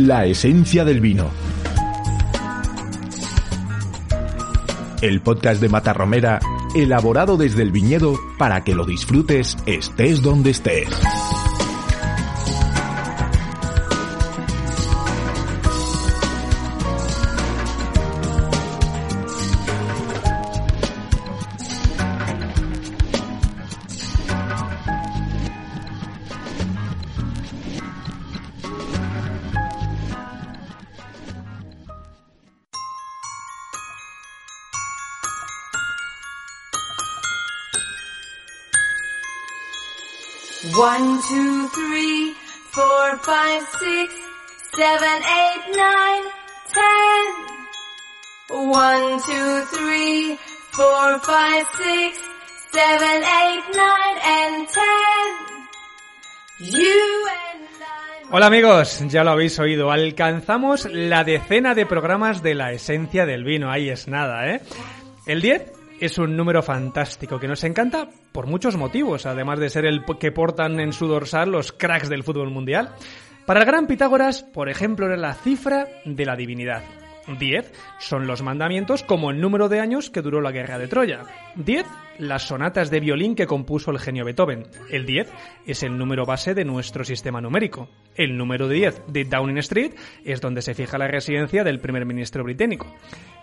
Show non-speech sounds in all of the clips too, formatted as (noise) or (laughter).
La esencia del vino. El podcast de Mata Romera, elaborado desde el viñedo para que lo disfrutes estés donde estés. Five, six, seven, eight, nine, ten. One, two, three, four, five, six, seven, eight, nine, and ten. You and I. Hola amigos, ya lo habéis oído, alcanzamos la decena de programas de la esencia del vino, ahí es nada, ¿eh? El 10 es un número fantástico que nos encanta por muchos motivos, además de ser el que portan en su dorsal los cracks del fútbol mundial. Para el gran Pitágoras, por ejemplo, era la cifra de la divinidad. 10 son los mandamientos como el número de años que duró la guerra de Troya. 10 las sonatas de violín que compuso el genio Beethoven. El 10 es el número base de nuestro sistema numérico. El número 10 de Downing Street es donde se fija la residencia del primer ministro británico.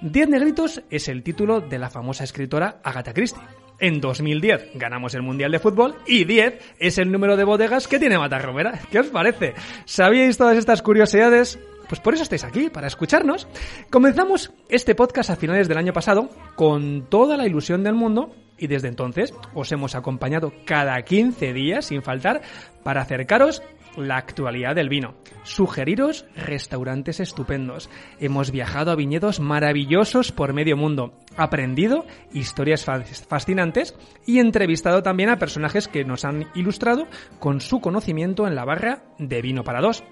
10 negritos es el título de la famosa escritora Agatha Christie. En 2010 ganamos el Mundial de Fútbol y 10 es el número de bodegas que tiene Matarromera. (laughs) ¿Qué os parece? ¿Sabíais todas estas curiosidades? Pues por eso estáis aquí, para escucharnos. Comenzamos este podcast a finales del año pasado con toda la ilusión del mundo y desde entonces os hemos acompañado cada 15 días sin faltar para acercaros la actualidad del vino, sugeriros restaurantes estupendos. Hemos viajado a viñedos maravillosos por medio mundo, aprendido historias fascinantes y entrevistado también a personajes que nos han ilustrado con su conocimiento en la barra de vino para dos.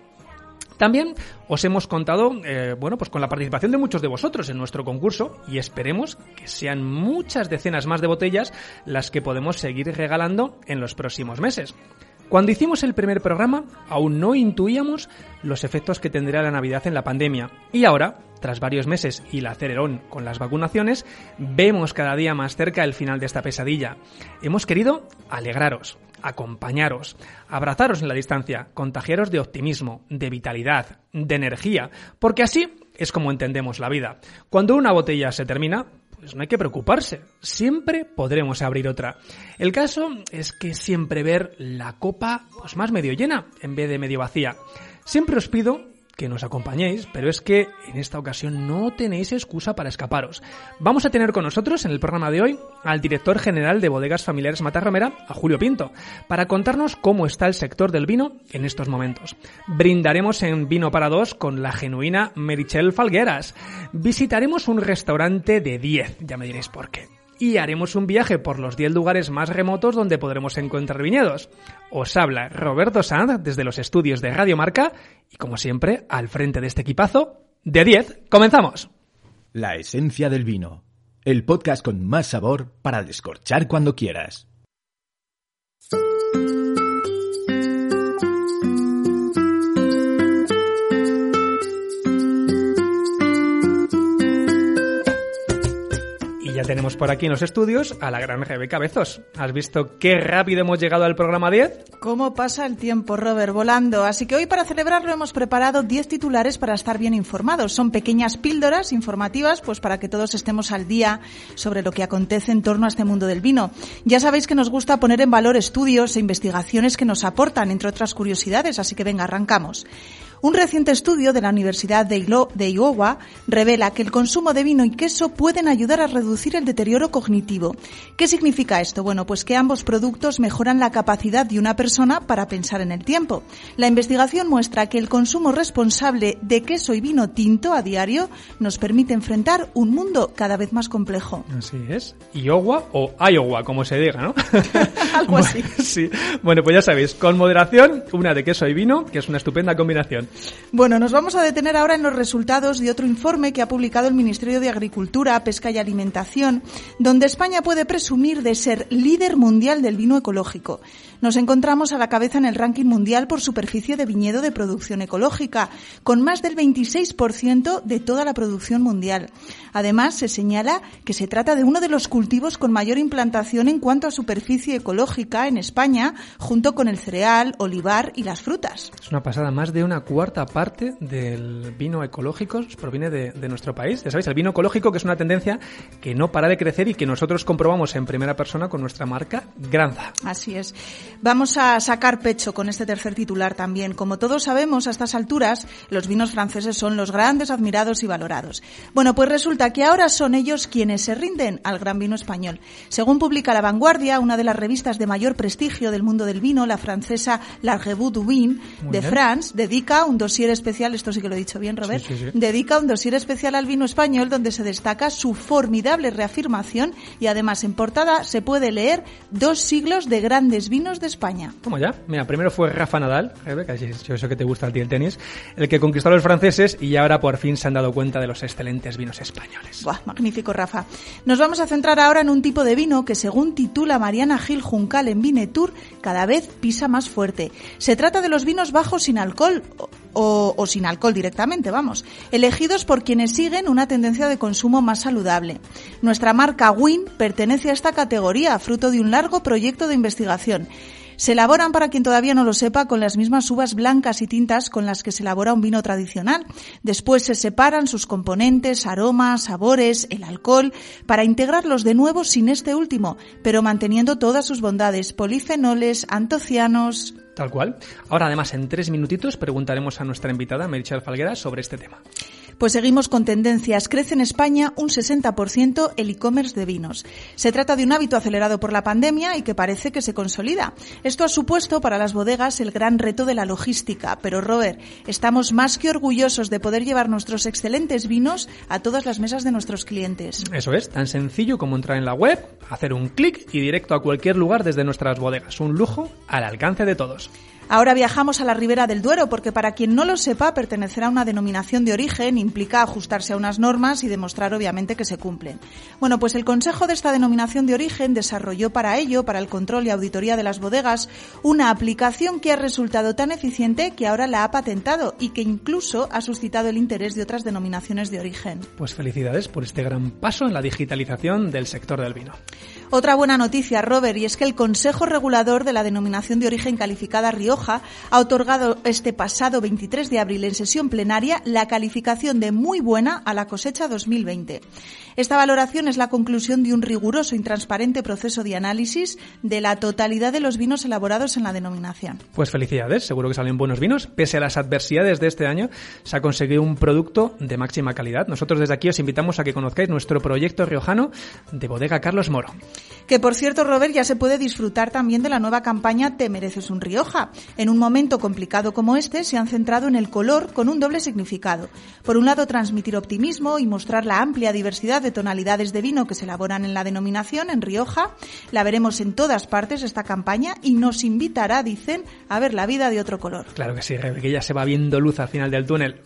También os hemos contado, eh, bueno, pues con la participación de muchos de vosotros en nuestro concurso y esperemos que sean muchas decenas más de botellas las que podemos seguir regalando en los próximos meses. Cuando hicimos el primer programa, aún no intuíamos los efectos que tendría la Navidad en la pandemia. Y ahora, tras varios meses y la acelerón con las vacunaciones, vemos cada día más cerca el final de esta pesadilla. Hemos querido alegraros, acompañaros, abrazaros en la distancia, contagiaros de optimismo, de vitalidad, de energía, porque así es como entendemos la vida. Cuando una botella se termina, pues no hay que preocuparse, siempre podremos abrir otra. El caso es que siempre ver la copa pues más medio llena en vez de medio vacía. Siempre os pido que nos acompañéis, pero es que en esta ocasión no tenéis excusa para escaparos. Vamos a tener con nosotros en el programa de hoy al director general de Bodegas Familiares Matarromera, a Julio Pinto, para contarnos cómo está el sector del vino en estos momentos. Brindaremos en Vino para Dos con la genuina Merichel Falgueras. Visitaremos un restaurante de 10, ya me diréis por qué y haremos un viaje por los 10 lugares más remotos donde podremos encontrar viñedos. Os habla Roberto Sanz desde los estudios de Radio Marca y como siempre, al frente de este equipazo, de 10, comenzamos. La esencia del vino, el podcast con más sabor para descorchar cuando quieras. Ya tenemos por aquí en los estudios a la gran Rebeca Bezos. ¿Has visto qué rápido hemos llegado al programa 10? ¿Cómo pasa el tiempo, Robert, volando? Así que hoy para celebrarlo hemos preparado 10 titulares para estar bien informados. Son pequeñas píldoras informativas pues para que todos estemos al día sobre lo que acontece en torno a este mundo del vino. Ya sabéis que nos gusta poner en valor estudios e investigaciones que nos aportan, entre otras curiosidades, así que venga, arrancamos. Un reciente estudio de la Universidad de, Iowa revela que el consumo de vino y queso pueden ayudar a reducir el deterioro cognitivo. ¿Qué significa esto? Bueno, pues que ambos productos mejoran la capacidad de una persona para pensar en el tiempo. La investigación muestra que el consumo responsable de queso y vino tinto a diario nos permite enfrentar un mundo cada vez más complejo. Así es. Iowa o Iowa, como se diga, ¿no? (laughs) Algo así. Bueno, sí. Bueno, pues ya sabéis, con moderación, una de queso y vino, que es una estupenda combinación. Bueno, nos vamos a detener ahora en los resultados de otro informe que ha publicado el Ministerio de Agricultura, Pesca y Alimentación, donde España puede presumir de ser líder mundial del vino ecológico. Nos encontramos a la cabeza en el ranking mundial por superficie de viñedo de producción ecológica, con más del 26% de toda la producción mundial. Además, se señala que se trata de uno de los cultivos con mayor implantación en cuanto a superficie ecológica en España, junto con el cereal, olivar y las frutas. Es una pasada, más de una cuarta parte del vino ecológico proviene de, de nuestro país. Ya sabéis, el vino ecológico que es una tendencia que no para de crecer y que nosotros comprobamos en primera persona con nuestra marca Granza. Así es. Vamos a sacar pecho con este tercer titular también. Como todos sabemos, a estas alturas, los vinos franceses son los grandes, admirados y valorados. Bueno, pues resulta que ahora son ellos quienes se rinden al gran vino español. Según publica La Vanguardia, una de las revistas de mayor prestigio del mundo del vino, la francesa La Revue du Vin de. France, dedica un dossier especial, esto sí que lo he dicho bien, Robert, Sí, sí, sí. dedica un dossier especial al vino español donde se destaca su formidable reafirmación y además en portada se puede leer dos siglos de grandes vinos de España. Toma ya. Mira, primero fue Rafa Nadal, si- si eso que te gusta a ti el tenis, el que conquistó a los franceses y ahora por fin se han dado cuenta de los excelentes vinos españoles. Buah, magnífico, Rafa. Nos vamos a centrar ahora en un tipo de vino que, según titula Mariana Gil Juncal en Vinetour, cada vez pisa más fuerte. Se trata de los vinos bajos sin alcohol o, o- sin alcohol directamente, vamos, elegidos por quienes siguen una tendencia de consumo más saludable. Nuestra marca Win pertenece a esta categoría, fruto de un largo proyecto de investigación. Se elaboran, para quien todavía no lo sepa, con las mismas uvas blancas y tintas con las que se elabora un vino tradicional. Después se separan sus componentes, aromas, sabores, el alcohol, para integrarlos de nuevo sin este último, pero manteniendo todas sus bondades, polifenoles, antocianos. Tal cual. Ahora, además, en tres minutitos preguntaremos a nuestra invitada, Merichel Falguera, sobre este tema. Pues seguimos con tendencias. Crece en España un 60% el e-commerce de vinos. Se trata de un hábito acelerado por la pandemia y que parece que se consolida. Esto ha supuesto para las bodegas el gran reto de la logística. Pero, Robert, estamos más que orgullosos de poder llevar nuestros excelentes vinos a todas las mesas de nuestros clientes. Eso es, tan sencillo como entrar en la web, hacer un clic y directo a cualquier lugar desde nuestras bodegas. Un lujo al alcance de todos. Ahora viajamos a la Ribera del Duero porque para quien no lo sepa, pertenecer a una denominación de origen implica ajustarse a unas normas y demostrar obviamente que se cumplen. Bueno, pues el Consejo de esta denominación de origen desarrolló para ello, para el control y auditoría de las bodegas, una aplicación que ha resultado tan eficiente que ahora la ha patentado y que incluso ha suscitado el interés de otras denominaciones de origen. Pues felicidades por este gran paso en la digitalización del sector del vino. Otra buena noticia, Robert, y es que el Consejo Regulador de la Denominación de Origen Calificada Rioja ha otorgado este pasado 23 de abril en sesión plenaria la calificación de muy buena a la cosecha 2020. Esta valoración es la conclusión de un riguroso y transparente proceso de análisis de la totalidad de los vinos elaborados en la denominación. Pues felicidades, seguro que salen buenos vinos. Pese a las adversidades de este año, se ha conseguido un producto de máxima calidad. Nosotros desde aquí os invitamos a que conozcáis nuestro proyecto riojano de Bodega Carlos Moro. Que por cierto, Robert, ya se puede disfrutar también de la nueva campaña Te mereces un Rioja. En un momento complicado como este, se han centrado en el color con un doble significado. Por un lado, transmitir optimismo y mostrar la amplia diversidad de tonalidades de vino que se elaboran en la denominación, en Rioja. La veremos en todas partes esta campaña y nos invitará, dicen, a ver la vida de otro color. Claro que sí, que ya se va viendo luz al final del túnel.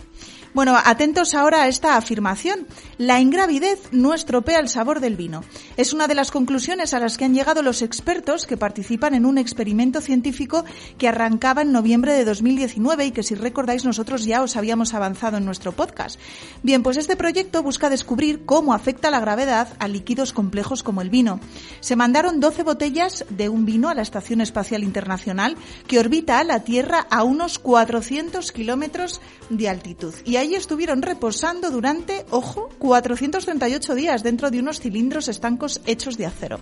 Bueno, atentos ahora a esta afirmación. La ingravidez no estropea el sabor del vino. Es una de las conclusiones a las que han llegado los expertos que participan en un experimento científico que arrancaba en noviembre de 2019 y que si recordáis nosotros ya os habíamos avanzado en nuestro podcast. Bien, pues este proyecto busca descubrir cómo afecta la gravedad a líquidos complejos como el vino. Se mandaron 12 botellas de un vino a la Estación Espacial Internacional que orbita a la Tierra a unos 400 kilómetros de altitud. Ahí estuvieron reposando durante, ojo, 438 días dentro de unos cilindros estancos hechos de acero.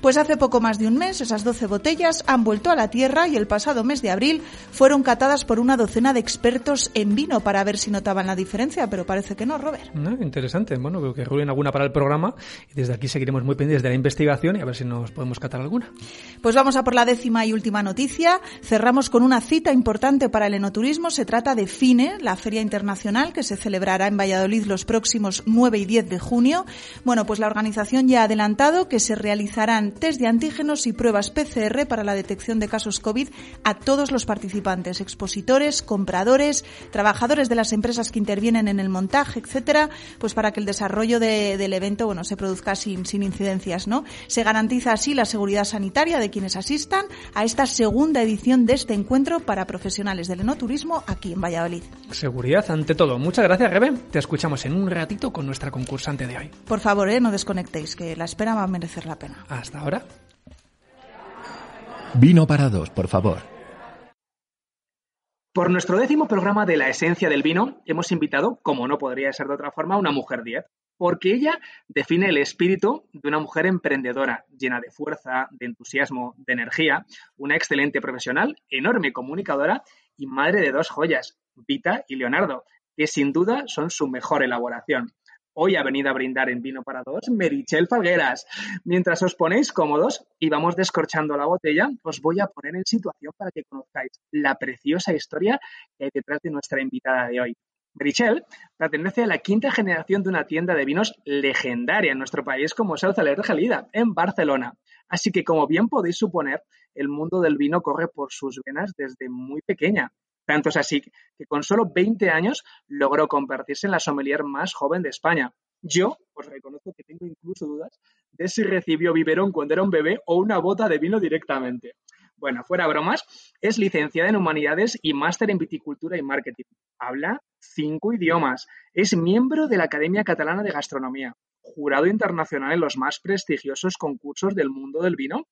Pues hace poco más de un mes esas 12 botellas han vuelto a la tierra y el pasado mes de abril fueron catadas por una docena de expertos en vino para ver si notaban la diferencia, pero parece que no, Robert. No, interesante. Bueno, veo que rulen alguna para el programa y desde aquí seguiremos muy pendientes de la investigación y a ver si nos podemos catar alguna. Pues vamos a por la décima y última noticia. Cerramos con una cita importante para el enoturismo. Se trata de FINE, la Feria Internacional que se celebrará en Valladolid los próximos 9 y 10 de junio. Bueno, pues la organización ya ha adelantado que se realizarán test de antígenos y pruebas PCR para la detección de casos COVID a todos los participantes, expositores, compradores, trabajadores de las empresas que intervienen en el montaje, etcétera, pues para que el desarrollo de- del evento bueno, se produzca sin, sin incidencias, ¿no? Se garantiza así la seguridad sanitaria de quienes asistan a esta segunda edición de este encuentro para profesionales del enoturismo aquí en Valladolid. Seguridad ante todo. Muchas gracias, Rebe. Te escuchamos en un ratito con nuestra concursante de hoy. Por favor, ¿eh? no desconectéis, que la espera va a merecer la pena. Hasta ahora. Vino para dos, por favor. Por nuestro décimo programa de La Esencia del Vino, hemos invitado, como no podría ser de otra forma, a una mujer 10, porque ella define el espíritu de una mujer emprendedora, llena de fuerza, de entusiasmo, de energía, una excelente profesional, enorme comunicadora y madre de dos joyas, Vita y Leonardo, que sin duda son su mejor elaboración. Hoy ha venido a brindar en vino para dos Merichel Falgueras. Mientras os ponéis cómodos y vamos descorchando la botella, os voy a poner en situación para que conozcáis la preciosa historia que hay detrás de nuestra invitada de hoy. Merichel pertenece a la quinta generación de una tienda de vinos legendaria en nuestro país como South Aler Gelida, en Barcelona. Así que, como bien podéis suponer, el mundo del vino corre por sus venas desde muy pequeña. Tanto es así que con solo 20 años logró convertirse en la sommelier más joven de España. Yo os reconozco que tengo incluso dudas de si recibió biberón cuando era un bebé o una bota de vino directamente. Bueno, fuera bromas, es licenciada en Humanidades y máster en Viticultura y Marketing. Habla cinco idiomas. Es miembro de la Academia Catalana de Gastronomía, jurado internacional en los más prestigiosos concursos del mundo del vino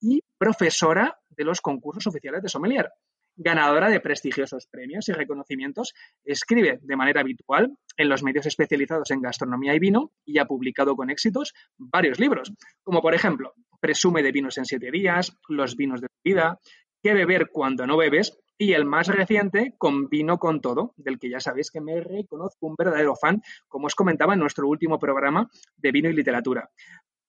y profesora de los concursos oficiales de sommelier ganadora de prestigiosos premios y reconocimientos, escribe de manera habitual en los medios especializados en gastronomía y vino y ha publicado con éxitos varios libros, como por ejemplo Presume de vinos en siete días, Los vinos de tu vida, Qué beber cuando no bebes y el más reciente, Con vino con todo, del que ya sabéis que me reconozco un verdadero fan, como os comentaba en nuestro último programa de vino y literatura.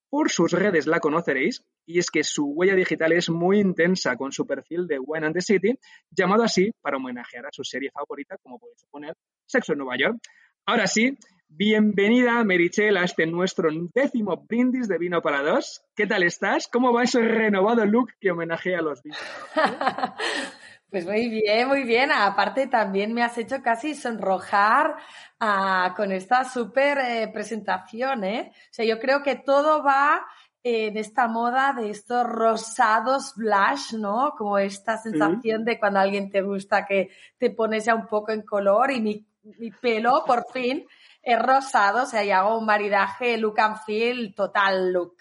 Por sus redes la conoceréis y es que su huella digital es muy intensa con su perfil de Wine and the City, llamado así para homenajear a su serie favorita, como podéis suponer, Sexo en Nueva York. Ahora sí, bienvenida Merichel a este nuestro décimo brindis de vino para dos. ¿Qué tal estás? ¿Cómo va ese renovado look que homenajea a los vinos? (laughs) Pues muy bien, muy bien. Aparte también me has hecho casi sonrojar ah, con esta súper eh, presentación, ¿eh? O sea, yo creo que todo va en esta moda de estos rosados blush, ¿no? Como esta sensación de cuando alguien te gusta que te pones ya un poco en color y mi, mi pelo por fin es rosado, o sea, y hago un maridaje look and feel, total look.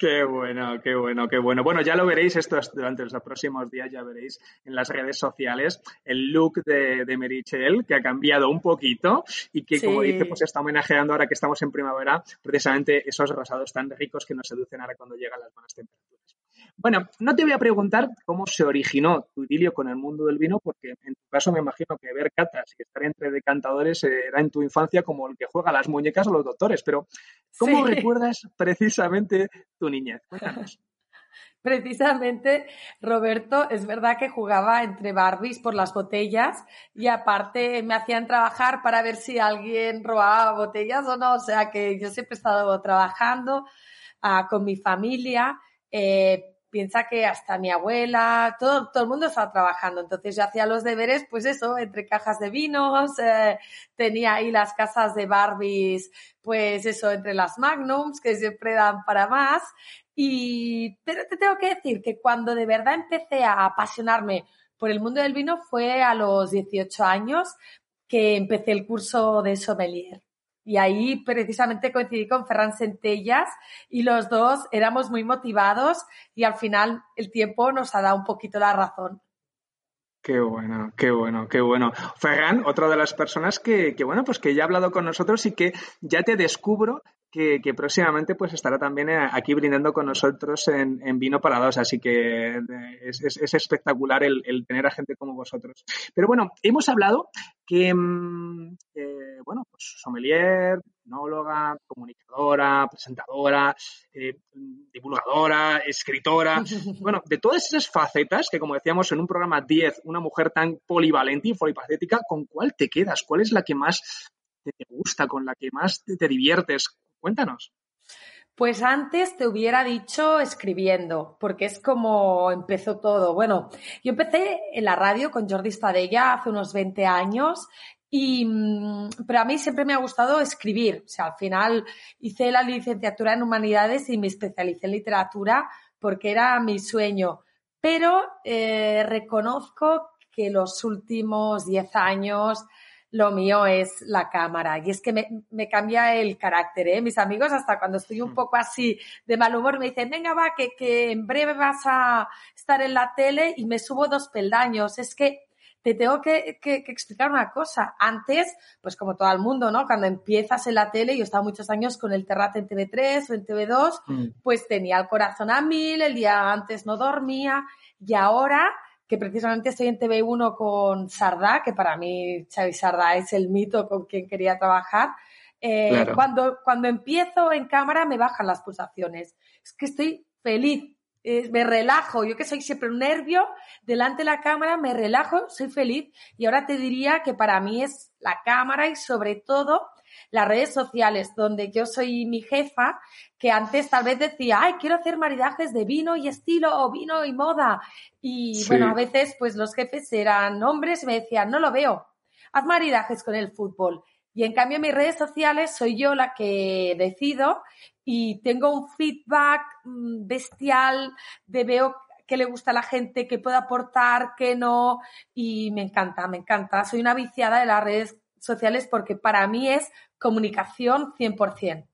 Qué bueno, qué bueno, qué bueno. Bueno, ya lo veréis esto es- durante los próximos días, ya veréis en las redes sociales el look de, de Merichel, que ha cambiado un poquito y que, como dice, pues está homenajeando ahora que estamos en primavera, precisamente esos rosados tan ricos que nos seducen ahora cuando llegan las buenas temperaturas. Bueno, no te voy a preguntar cómo se originó tu idilio con el mundo del vino, porque en tu caso me imagino que ver catas y estar entre decantadores era en tu infancia como el que juega las muñecas o los doctores, pero ¿cómo Sí. recuerdas precisamente tu niñez? Cuéntanos. (laughs) Precisamente, Roberto, es verdad que jugaba entre Barbies por las botellas y aparte me hacían trabajar para ver si alguien robaba botellas o no. O sea que yo siempre he estado trabajando ah, con mi familia. Eh, piensa que hasta mi abuela, todo, todo el mundo estaba trabajando. Entonces yo hacía los deberes, pues eso, entre cajas de vinos, eh, tenía ahí las casas de Barbies, pues eso, entre las Magnums, que siempre dan para más. Y, pero te tengo que decir que cuando de verdad empecé a apasionarme por el mundo del vino fue a los 18 años que empecé el curso de sommelier. Y ahí precisamente coincidí con Ferran Centellas y los dos éramos muy motivados y al final el tiempo nos ha dado un poquito la razón. Qué bueno, qué bueno, qué bueno. Ferran, otra de las personas que, bueno, pues que ya ha hablado con nosotros y que ya te descubro que, próximamente pues estará también eh, aquí brindando con nosotros en, Vino para Dos, así que eh, es, es, es espectacular el, tener a gente como vosotros. Pero bueno, hemos hablado que, mm, eh, bueno, pues sommelier, tecnóloga, comunicadora, presentadora, eh, divulgadora, escritora, (laughs) bueno, de todas esas facetas que como decíamos en un programa 10, una mujer tan polivalente y polifacética, ¿con cuál te quedas? ¿Cuál es la que más te gusta, con la que más te, te diviertes? Cuéntanos. Pues antes te hubiera dicho escribiendo, porque es como empezó todo. Bueno, yo empecé en la radio con Jordi Stadella hace unos 20 años y, mm, pero a mí siempre me ha gustado escribir. O sea, al final hice la licenciatura en humanidades y me especialicé en literatura porque era mi sueño. Pero eh, reconozco que los últimos 10 años lo mío es la cámara. Y es que me, me cambia el carácter, ¿eh? Mis amigos, hasta cuando estoy un poco así de mal humor, me dicen, venga, va, que, que en breve vas a estar en la tele y me subo dos peldaños. Es que te tengo que, que, que, explicar una cosa. Antes, pues como todo el mundo, ¿no? Cuando empiezas en la tele, yo estaba muchos años con el Terrat en TV3 o en TV2, mm. pues tenía el corazón a mil, el día antes no dormía y ahora que precisamente estoy en TV1 con Sardá, que para mí Xavi Sardá es el mito con quien quería trabajar. Eh, claro. cuando, cuando empiezo en cámara me bajan las pulsaciones. Es que estoy feliz, eh, me relajo. Yo que soy siempre un nervio, delante de la cámara me relajo, soy feliz. Y ahora te diría que para mí es la cámara y sobre todo las redes sociales, donde yo soy mi jefa, que antes tal vez decía, ay, quiero hacer maridajes de vino y estilo o vino y moda. Y sí. bueno, a veces pues los jefes eran hombres y me decían, no lo veo, haz maridajes con el fútbol. Y en cambio en mis redes sociales soy yo la que decido y tengo un feedback mm, bestial de veo que le gusta a la gente, que puede aportar, que no. Y me encanta, me encanta. Soy una viciada de las redes sociales porque para mí es comunicación 100%.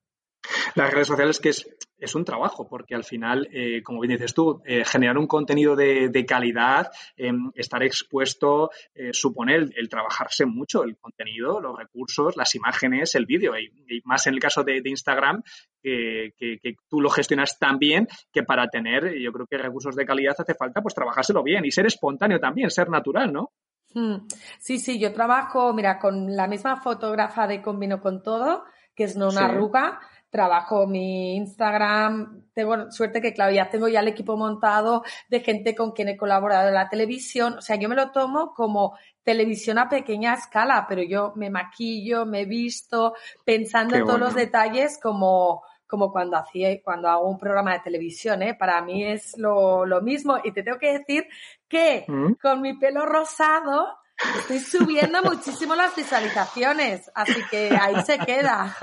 Las redes sociales que es, es un trabajo, porque al final, eh, como bien dices tú, eh, generar un contenido de, de calidad, eh, estar expuesto, eh, supone el, el, trabajarse mucho el contenido, los recursos, las imágenes, el vídeo, y, y, más en el caso de, de Instagram, que, que, tú lo gestionas tan bien que para tener, yo creo que recursos de calidad hace falta pues trabajárselo bien y ser espontáneo también, ser natural, ¿no? Hmm. Sí, sí, yo trabajo, mira, con la misma fotógrafa de Combino con Todo, que es no una sí. arruga, trabajo mi Instagram, tengo suerte que, claro, ya tengo ya el equipo montado de gente con quien he colaborado en la televisión, o sea, yo me lo tomo como televisión a pequeña escala, pero yo me maquillo, me visto, pensando Qué en todos bueno. los detalles como, como cuando hacía, cuando hago un programa de televisión, ¿eh? Para mí es lo, lo mismo. Y te tengo que decir que ¿Mm? con mi pelo rosado estoy subiendo muchísimo las visualizaciones, así que ahí se queda.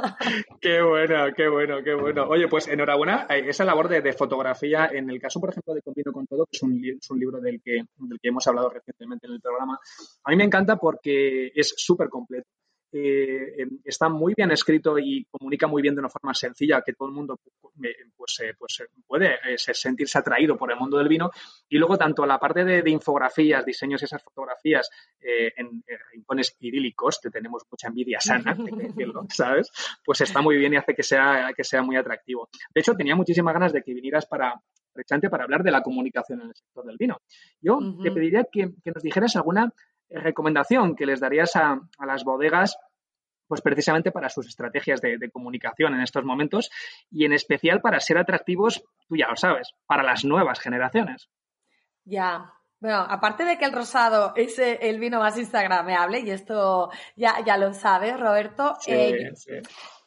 Qué bueno, qué bueno, qué bueno. Oye, pues enhorabuena esa labor de, fotografía. En el caso, por ejemplo, de Combino con Todo, que es un, es un libro del que, del que hemos hablado recientemente en el programa, a mí me encanta porque es súper completo eh, está muy bien escrito y comunica muy bien de una forma sencilla que todo el mundo pues, eh, pues eh, puede sentirse atraído por el mundo del vino. Y luego tanto la parte de, de infografías, diseños y esas fotografías en, en, rincones idílicos, que tenemos mucha envidia sana, (laughs) decirlo, ¿sabes? Pues está muy bien y hace que sea, que sea muy atractivo. De hecho, tenía muchísimas ganas de que vinieras para, para hablar de la comunicación en el sector del vino. Yo uh -huh. te pediría que, que, nos dijeras alguna recomendación que les darías a, a las bodegas pues precisamente para sus estrategias de, de, comunicación en estos momentos y en especial para ser atractivos, tú ya lo sabes, para las nuevas generaciones. Ya, bueno, aparte de que el rosado es el vino más instagramable, y esto ya, ya lo sabes, Roberto, sí, eh, sí.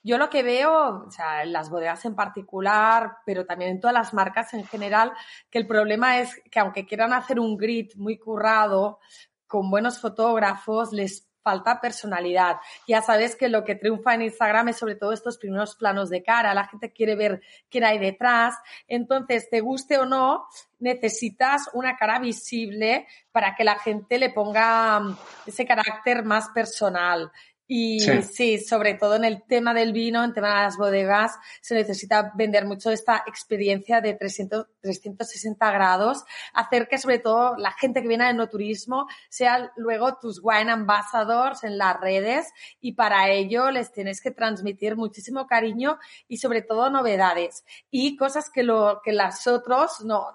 yo lo que veo, o sea, en las bodegas en particular, pero también en todas las marcas en general, que el problema es que aunque quieran hacer un grid muy currado, con buenos fotógrafos, les falta personalidad. Ya sabes que lo que triunfa en Instagram es sobre todo estos primeros planos de cara. La gente quiere ver qué hay detrás. Entonces, te guste o no, necesitas una cara visible para que la gente le ponga mm, ese carácter más personal. Y Sí. sí. sobre todo en el tema del vino, en tema de las bodegas, se necesita vender mucho esta experiencia de 300, 360 grados, hacer que sobre todo la gente que viene al enoturismo sea luego tus wine ambassadors en las redes y para ello les tienes que transmitir muchísimo cariño y sobre todo novedades y cosas que lo que las otros no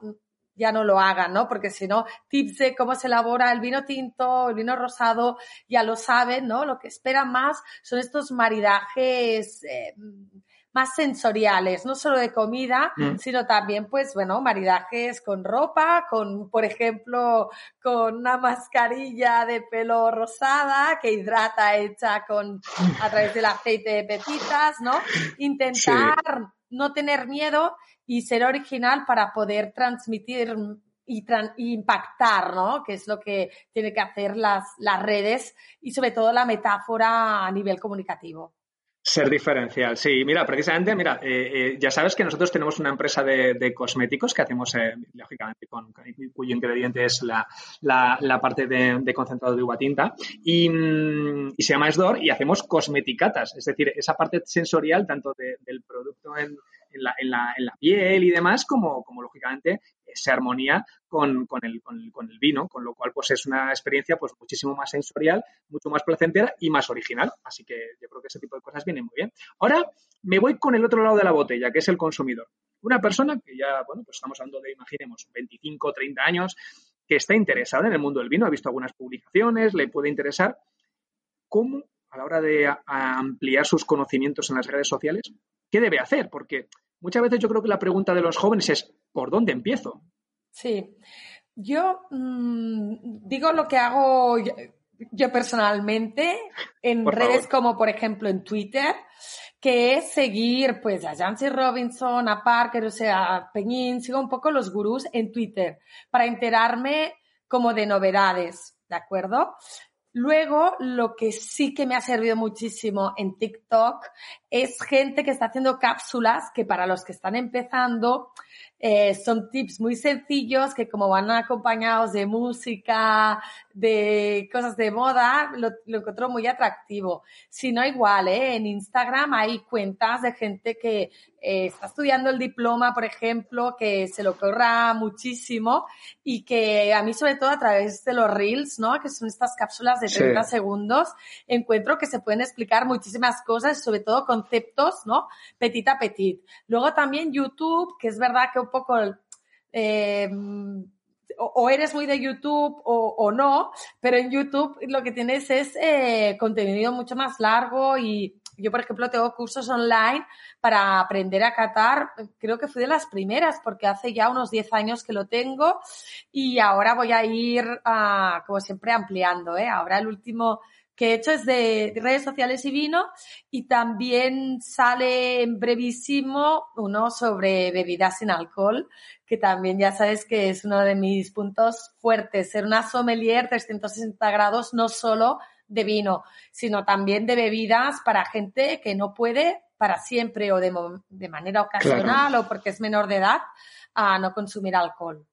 ya no lo hagan, ¿no? Porque si no, tips de cómo se elabora el vino tinto, el vino rosado, ya lo saben, ¿no? Lo que esperan más son estos maridajes eh, más sensoriales, no solo de comida, Mm. sino también, pues, bueno, maridajes con ropa, con, por ejemplo, con una mascarilla de pelo rosada que hidrata hecha con, a través del aceite de pepitas, ¿no? Intentar no tener miedo y ser original para poder transmitir y, impactar, ¿no? Que es lo que tiene que hacer las, las redes y sobre todo la metáfora a nivel comunicativo. Ser diferencial, sí. Mira, precisamente, mira, eh, eh, ya sabes que nosotros tenemos una empresa de, de cosméticos que hacemos, eh, lógicamente, con, cuyo ingrediente es la, la- la parte de, concentrado de uva tinta, y, mm, y se llama Esdor, y hacemos cosmeticatas, es decir, esa parte sensorial tanto de- del producto en, en la, en, la, en la piel y demás, como, como lógicamente se armonía con, con, el, con, el, vino, con lo cual pues es una experiencia pues muchísimo más sensorial, mucho más placentera y más original. Así que yo creo que ese tipo de cosas vienen muy bien. Ahora me voy con el otro lado de la botella, que es el consumidor. Una persona que ya, bueno, pues estamos hablando de, imaginemos, 25, 30 años, que está interesada en el mundo del vino, ha visto algunas publicaciones, le puede interesar. ¿Cómo, a la hora de ampliar sus conocimientos en las redes sociales, qué debe hacer? Porque muchas veces yo creo que la pregunta de los jóvenes es, ¿por dónde empiezo? Sí, yo mm, digo lo que hago yo, yo personalmente en Por redes favor. como por ejemplo en Twitter, que es seguir pues a Jancy Robinson, a Parker, o sea, a Peñín, sigo un poco los gurús en Twitter para enterarme como de novedades, ¿de acuerdo? Luego, lo que sí que me ha servido muchísimo en TikTok es gente que está haciendo cápsulas que para los que están empezando eh, son tips muy sencillos que como van acompañados de música, de cosas de moda, lo, lo encuentro muy atractivo. Si no, igual, ¿eh? en Instagram hay cuentas de gente que eh, está estudiando el diploma, por ejemplo, que se lo corra muchísimo y que a mí sobre todo a través de los reels, ¿no? Que son estas cápsulas de Sí. 30 segundos, encuentro que se pueden explicar muchísimas cosas, sobre todo conceptos, ¿no? Petit a petit. Luego también YouTube, que es verdad que un poco eh, o, eres muy de YouTube o, o no, pero en YouTube lo que tienes es eh, contenido mucho más largo y yo, por ejemplo, tengo cursos online para aprender a catar. Creo que fui de las primeras porque hace ya unos 10 años que lo tengo y ahora voy a ir, ah, como siempre, ampliando. ¿eh? Ahora el último que he hecho es de redes sociales y vino y también sale en brevísimo uno sobre bebidas sin alcohol, que también ya sabes que es uno de mis puntos fuertes, ser una sommelier 360 grados, no solo de vino, sino también de bebidas para gente que no puede para siempre o de, manera ocasional o porque es menor de edad a no consumir alcohol.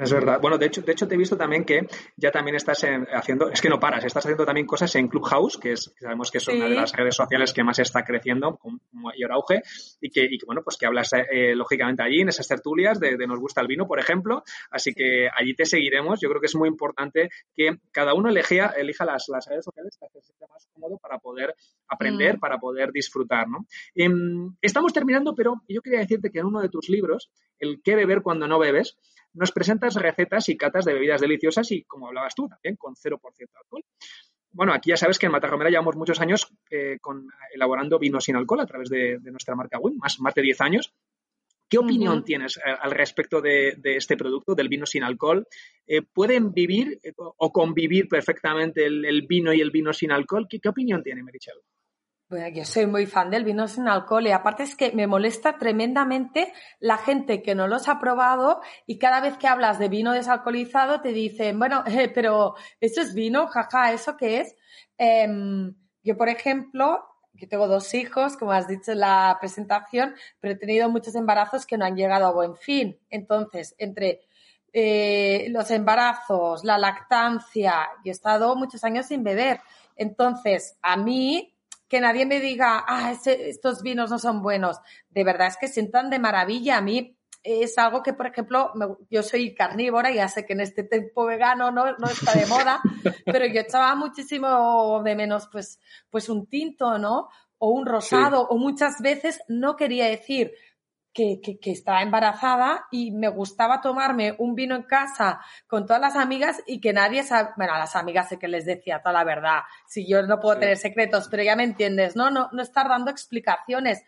Es verdad. Bueno, de hecho, de hecho te he visto también que ya también estás en- haciendo, es que no paras, estás haciendo también cosas en Clubhouse, que, es, que sabemos que es una de las redes sociales que más está creciendo con mayor auge y que, y que, bueno, pues que hablas eh, lógicamente allí en esas tertulias de, de Nos gusta el vino, por ejemplo. Así que allí te seguiremos. Yo creo que es muy importante que cada uno elija, elija las, las redes sociales que se sienta más cómodo para poder aprender, Mm. para poder disfrutar, ¿no? Em, estamos terminando, pero yo quería decirte que en uno de tus libros, El qué beber cuando no bebes, nos presentas recetas y catas de bebidas deliciosas y, como hablabas tú, también con 0% de alcohol. Bueno, aquí ya sabes que en Matarromera llevamos muchos años eh, con, elaborando vinos sin alcohol a través de, de nuestra marca Win, más, más de 10 años. ¿Qué opinión tienes eh, al respecto de, de este producto, del vino sin alcohol? Eh, ¿Pueden vivir o convivir perfectamente el, el vino y el vino sin alcohol? ¿Qué, qué opinión tiene Merichel? Bueno, yo soy muy fan del vino sin alcohol y aparte es que me molesta tremendamente la gente que no los ha probado y cada vez que hablas de vino desalcoholizado te dicen, bueno, (laughs) eh, pero ¿eso es vino? Jaja, ¿eso qué es? Em, yo, por ejemplo, yo tengo dos hijos, como has dicho en la presentación, pero he tenido muchos embarazos que no han llegado a buen fin. Entonces, entre eh, los embarazos, la lactancia, y he estado muchos años sin beber. Entonces, a mí, que nadie me diga, ah, ese- estos vinos no son buenos, de verdad es que sientan de maravilla. A mí es algo que, por ejemplo, me- yo soy carnívora y ya sé que en este tiempo vegano no, no está de moda, (laughs) pero yo echaba muchísimo de menos, pues, pues un tinto, ¿no? O un rosado, o muchas veces no quería decir que, que, que estaba embarazada y me gustaba tomarme un vino en casa con todas las amigas y que nadie sabe, bueno, a las amigas sé que les decía toda la verdad, si yo no puedo Sí. tener secretos, pero ya me entiendes, ¿no? No, no estar dando explicaciones.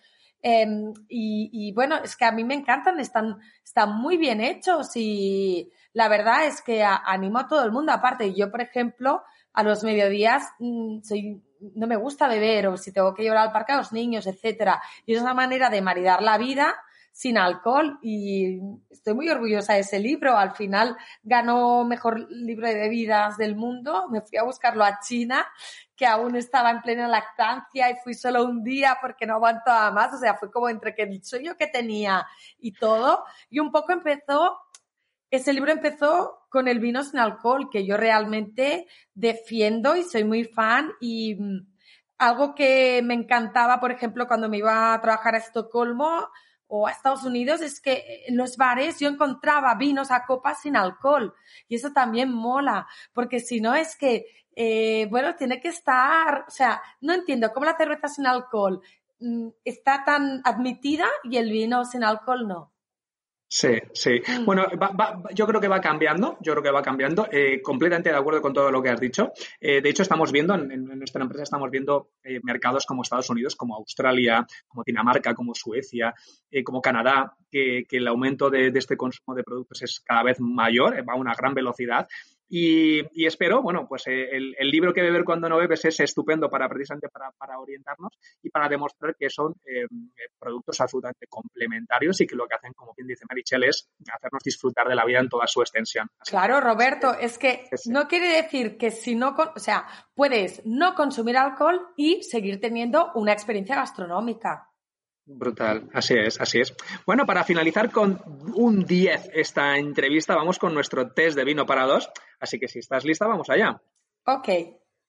Eh, y, y bueno, es que a mí me encantan, están, están muy bien hechos y la verdad es que a- animo a todo el mundo. Aparte, yo, por ejemplo, a los mediodías mm, soy, no me gusta beber o si tengo que llevar al parque a los niños, etcétera. Y es una manera de maridar la vida sin alcohol y estoy muy orgullosa de ese libro. Al final ganó mejor libro de bebidas del mundo. Me fui a buscarlo a China, que aún estaba en plena lactancia y fui solo un día porque no aguantaba más. O sea, fue como entre que el sueño que tenía y todo. Y un poco empezó, ese libro empezó con el vino sin alcohol, que yo realmente defiendo y soy muy fan y mm, algo que me encantaba, por ejemplo, cuando me iba a trabajar a Estocolmo o a Estados Unidos, es que en los bares yo encontraba vinos a copas sin alcohol. Y eso también mola, porque si no es que, eh, bueno, tiene que estar, o sea, no entiendo cómo la cerveza sin alcohol mm, está tan admitida y el vino sin alcohol no. Sí, sí. Bueno, va- va- yo creo que va cambiando, yo creo que va cambiando. Eh, completamente de acuerdo con todo lo que has dicho. Eh, de hecho, estamos viendo, en, en nuestra empresa estamos viendo eh, mercados como Estados Unidos, como Australia, como Dinamarca, como Suecia, como Canadá, que, que el aumento de, de este consumo de productos es cada vez mayor, va a una gran velocidad. Y, y espero, bueno, pues eh, el, el libro que beber cuando no bebes es estupendo para precisamente para, para orientarnos y para demostrar que son eh, productos absolutamente complementarios y que lo que hacen, como bien dice Marichel, es hacernos disfrutar de la vida en toda su extensión. Así Claro, Roberto, es que Sí, sí. no quiere decir que si no, o sea, puedes no consumir alcohol y seguir teniendo una experiencia gastronómica. Brutal, así es, así es. Bueno, para finalizar con un 10 esta entrevista, vamos con nuestro test de vino para dos. Así que si estás lista, vamos allá. Ok,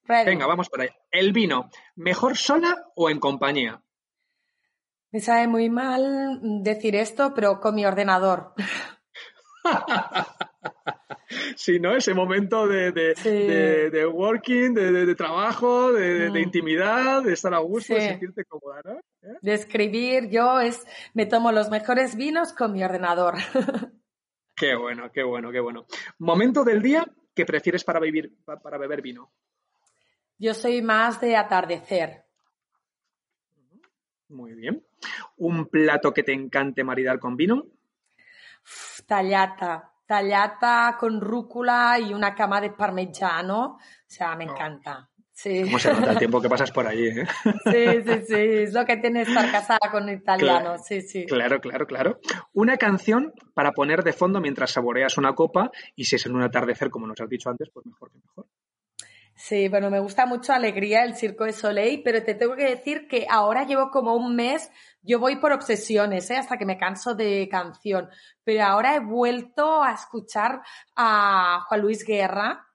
ready. Venga, vamos por allá. El vino, ¿mejor sola o en compañía? Me sabe muy mal decir esto, pero con mi ordenador. (laughs) Si no, ese momento de, de, Sí. de- de working, de, trabajo, de, Mm. intimidad, de estar a gusto, de Sí. sentirte cómoda, ¿no? ¿Eh? De escribir, yo es, me tomo los mejores vinos con mi ordenador. (laughs) Qué bueno, qué bueno, qué bueno. Momento del día que prefieres para, vivir, pa- para beber vino. Yo soy más de atardecer. Muy bien. Un plato que te encante maridar con vino. Tallata, tallata con rúcula y una cama de parmigiano. O sea, me encanta. Sí. ¿Cómo se nota el tiempo que pasas por allí? eh? Sí, sí, sí, es lo que tiene estar casada con un italiano, sí, sí. Claro, claro, claro. Una canción para poner de fondo mientras saboreas una copa y si es en un atardecer, como nos has dicho antes, pues mejor que mejor. Sí, bueno, me gusta mucho Alegría, el Circo de Soleil, pero te tengo que decir que ahora llevo como un mes, yo voy por obsesiones, ¿eh? hasta que me canso de canción, pero ahora he vuelto a escuchar a Juan Luis Guerra,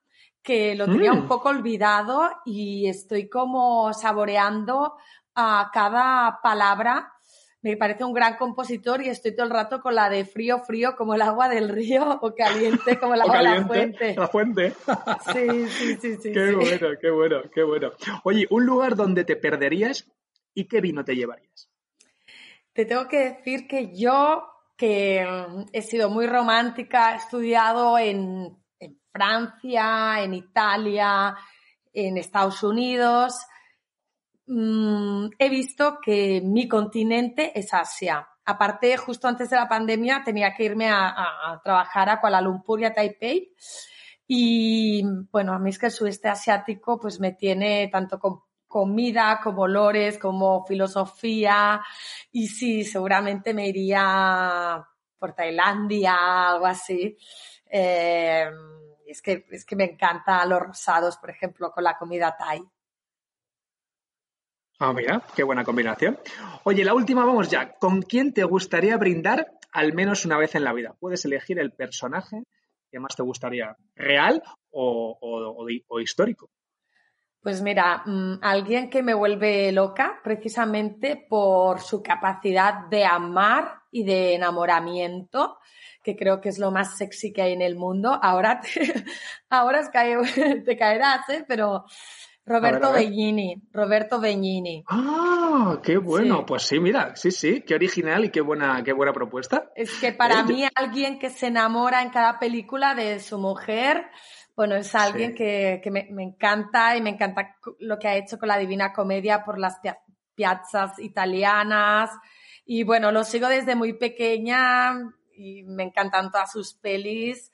que lo tenía Mm. un poco olvidado y estoy como saboreando a cada palabra. Me parece un gran compositor y estoy todo el rato con la de frío, frío como el agua del río (laughs) o caliente como el agua de la fuente. La fuente. Sí, sí, sí, sí. qué sí. bueno, qué bueno, qué bueno. Oye, un lugar donde te perderías y qué vino te llevarías. Te tengo que decir que yo, que mm, he sido muy romántica, he estudiado en, Francia, en Italia, en Estados Unidos, mm, he visto que mi continente es Asia. Aparte, justo antes de la pandemia tenía que irme a trabajar a Kuala Lumpur y a Taipei. Y bueno, a mí es que el sudeste asiático pues me tiene tanto con comida como olores, como filosofía. Y sí, seguramente me iría por Tailandia, algo así. Eh, es, que, es que me encantan los rosados, por ejemplo, con la comida thai. Ah, mira, qué buena combinación. Oye, la última, vamos ya. ¿Con quién te gustaría brindar al menos una vez en la vida? Puedes elegir el personaje que más te gustaría, real o, o histórico. Pues mira, mm, alguien que me vuelve loca precisamente por su capacidad de amar y de enamoramiento, que creo que es lo más sexy que hay en el mundo. Ahora te, (laughs) ahora (laughs) te caerás, ¿eh? pero Roberto A ver, a ver. Benigni, Roberto Benigni. Ah, qué bueno. Sí. Pues sí, mira, sí, sí, qué original y qué buena, qué buena propuesta. Es que para Eh, mí alguien que se enamora en cada película de su mujer, bueno, es alguien Sí. que, que me, me encanta y me encanta lo que ha hecho con la Divina Comedia por las pia- piazzas italianas. Y bueno, lo sigo desde muy pequeña y me encantan todas sus pelis.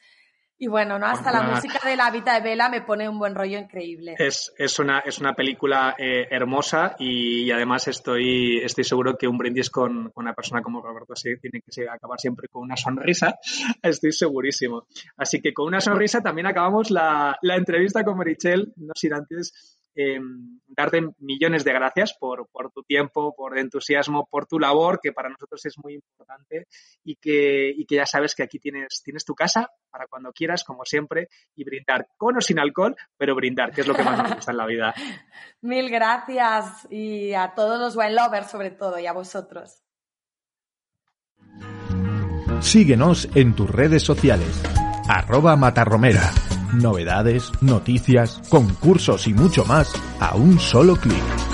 Y bueno, ¿no? Hasta la música de La Vita de Vela me pone un buen rollo increíble. Es, es, una, es una película eh, hermosa y, además estoy, estoy seguro que un brindis con, con una persona como Roberto sí, tiene que acabar siempre con una sonrisa. (laughs) Estoy segurísimo. Así que con una sonrisa también acabamos la, la entrevista con Merichel, no sin antes eh, darte millones de gracias por, por tu tiempo, por entusiasmo, por tu labor, que para nosotros es muy importante y que, y que ya sabes que aquí tienes, tienes tu casa para cuando quieras, como siempre, y brindar con o sin alcohol, pero brindar, que es lo que más nos gusta en la vida. (laughs) Mil gracias y a todos los wine lovers sobre todo y a vosotros. Síguenos en tus redes sociales. Arroba Matarromera. Novedades, noticias, concursos y mucho más a un solo clic.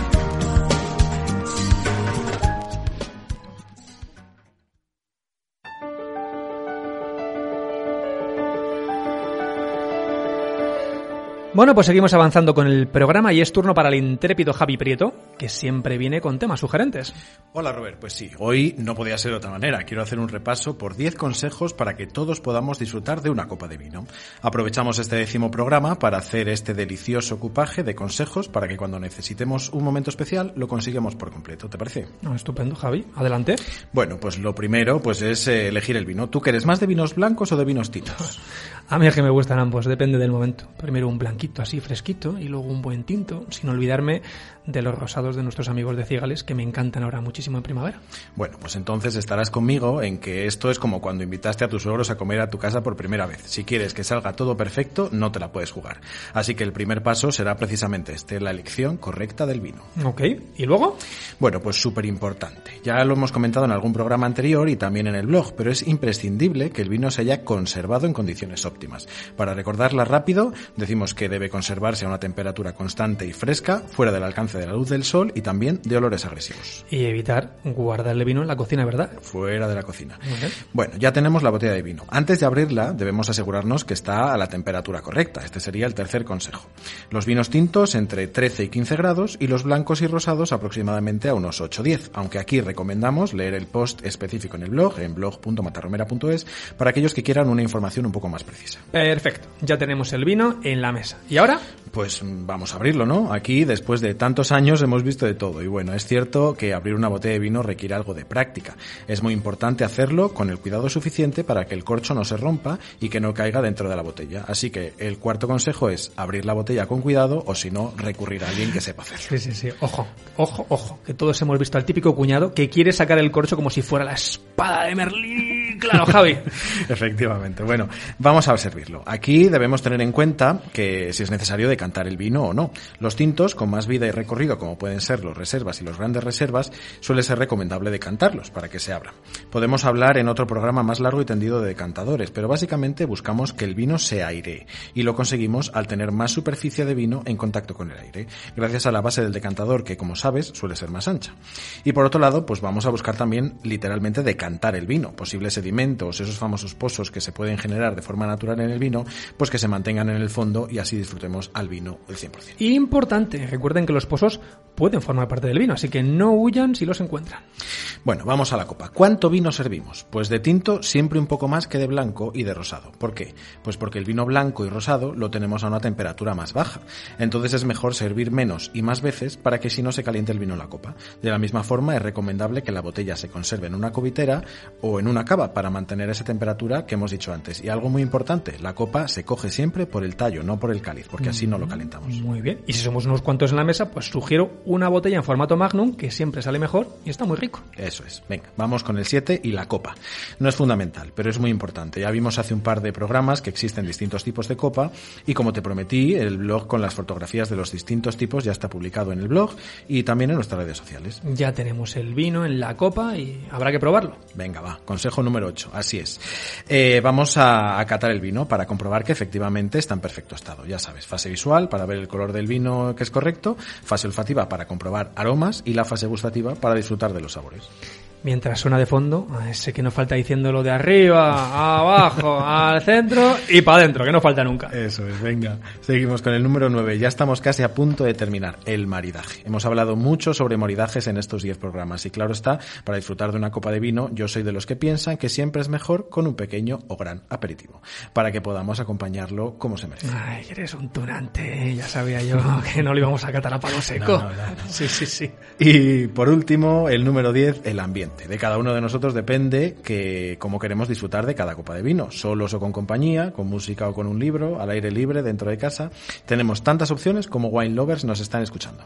Bueno, pues seguimos avanzando con el programa y es turno para el intrépido Javi Prieto, que siempre viene con temas sugerentes. Hola Robert, pues sí, hoy no podía ser de otra manera. Quiero hacer un repaso por 10 consejos para que todos podamos disfrutar de una copa de vino. Aprovechamos este décimo programa para hacer este delicioso cupaje de consejos para que cuando necesitemos un momento especial lo consigamos por completo. ¿Te parece? Estupendo, Javi. Adelante. Bueno, pues lo primero pues es eh, elegir el vino. ¿Tú quieres más de vinos blancos o de vinos tintos? (laughs) A mí es que me gustan ambos, depende del momento. Primero un blanquito así fresquito y luego un buen tinto, sin olvidarme de los rosados de nuestros amigos de Cigales que me encantan ahora muchísimo en primavera. Bueno, pues entonces estarás conmigo en que esto es como cuando invitaste a tus suegros a comer a tu casa por primera vez. Si quieres que salga todo perfecto, no te la puedes jugar. Así que el primer paso será precisamente este, la elección correcta del vino. Ok, ¿y luego? Bueno, pues súper importante. Ya lo hemos comentado en algún programa anterior y también en el blog, pero es imprescindible que el vino se haya conservado en condiciones óptimas. Para recordarla rápido, decimos que debe conservarse a una temperatura constante y fresca, fuera del alcance de la luz del sol y también de olores agresivos. Y evitar guardarle vino en la cocina, ¿verdad? Fuera de la cocina. Bueno, ya tenemos la botella de vino. Antes de abrirla, debemos asegurarnos que está a la temperatura correcta. Este sería el tercer consejo. Los vinos tintos entre 13 y 15 grados y los blancos y rosados aproximadamente a unos 8-10. Aunque aquí recomendamos leer el post específico en el blog, en blog.matarromera.es, para aquellos que quieran una información un poco más precisa. Perfecto, ya tenemos el vino en la mesa. ¿Y ahora? Pues vamos a abrirlo, ¿no? Aquí, después de tantos años, hemos visto de todo. Y bueno, es cierto que abrir una botella de vino requiere algo de práctica. Es muy importante hacerlo con el cuidado suficiente para que el corcho no se rompa y que no caiga dentro de la botella. Así que el cuarto consejo es abrir la botella con cuidado o si no, recurrir a alguien que sepa hacerlo. Sí, sí, sí. Ojo, ojo, ojo. Que todos hemos visto al típico cuñado que quiere sacar el corcho como si fuera la espada de Merlín. Claro, Javi. (laughs) Efectivamente. Bueno, vamos a servirlo. Aquí debemos tener en cuenta que si es necesario decantar el vino o no. Los tintos con más vida y recorrido, como pueden ser los reservas y los grandes reservas, suele ser recomendable decantarlos para que se abran. Podemos hablar en otro programa más largo y tendido de decantadores, pero básicamente buscamos que el vino se airee y lo conseguimos al tener más superficie de vino en contacto con el aire, gracias a la base del decantador que, como sabes, suele ser más ancha. Y por otro lado, pues vamos a buscar también literalmente decantar el vino, posibles sedimentos, esos famosos pozos que se pueden generar de forma natural en el vino, pues que se mantengan en el fondo y así disfrutemos al vino el 100%. Importante, recuerden que los pozos pueden formar parte del vino, así que no huyan si los encuentran. Bueno, vamos a la copa. ¿Cuánto vino servimos? Pues de tinto siempre un poco más que de blanco y de rosado. ¿Por qué? Pues porque el vino blanco y rosado lo tenemos a una temperatura más baja. Entonces es mejor servir menos y más veces para que si no se caliente el vino en la copa. De la misma forma es recomendable que la botella se conserve en una cubitera o en una cava para mantener esa temperatura que hemos dicho antes. Y algo muy importante, la copa se coge siempre por el tallo, no por el cáliz, porque así no lo calentamos. Muy bien. Y si somos unos cuantos en la mesa, pues sugiero una botella en formato magnum, que siempre sale mejor y está muy rico. Eso es. Venga, vamos con el 7 y la copa. No es fundamental, pero es muy importante. Ya vimos hace un par de programas que existen distintos tipos de copa y como te prometí, el blog con las fotografías de los distintos tipos ya está publicado en el blog y también en nuestras redes sociales. Ya tenemos el vino en la copa y habrá que probarlo. Venga, va. Consejo número 8. Así es. Eh, vamos a, a catar el vino para comprobar que efectivamente está en perfecto estado. Ya sabes, fase visual para ver el color del vino que es correcto, fase olfativa para comprobar aromas y la fase gustativa para disfrutar de los sabores. Mientras suena de fondo, sé que no falta diciendo lo de arriba, abajo, (laughs) al centro y para adentro, que no falta nunca. Eso es, venga. Seguimos con el número 9. Ya estamos casi a punto de terminar. El maridaje. Hemos hablado mucho sobre maridajes en estos 10 programas y claro está, para disfrutar de una copa de vino, yo soy de los que piensan que siempre es mejor con un pequeño o gran aperitivo, para que podamos acompañarlo como se merece. Ay, eres un tunante, ya sabía yo (laughs) que no lo íbamos a catar a palo seco. No, no, no, no. Sí, sí, sí. Y por último, el número 10, el ambiente. De cada uno de nosotros depende que cómo queremos disfrutar de cada copa de vino, solos o con compañía, con música o con un libro, al aire libre, dentro de casa. Tenemos tantas opciones como wine lovers nos están escuchando.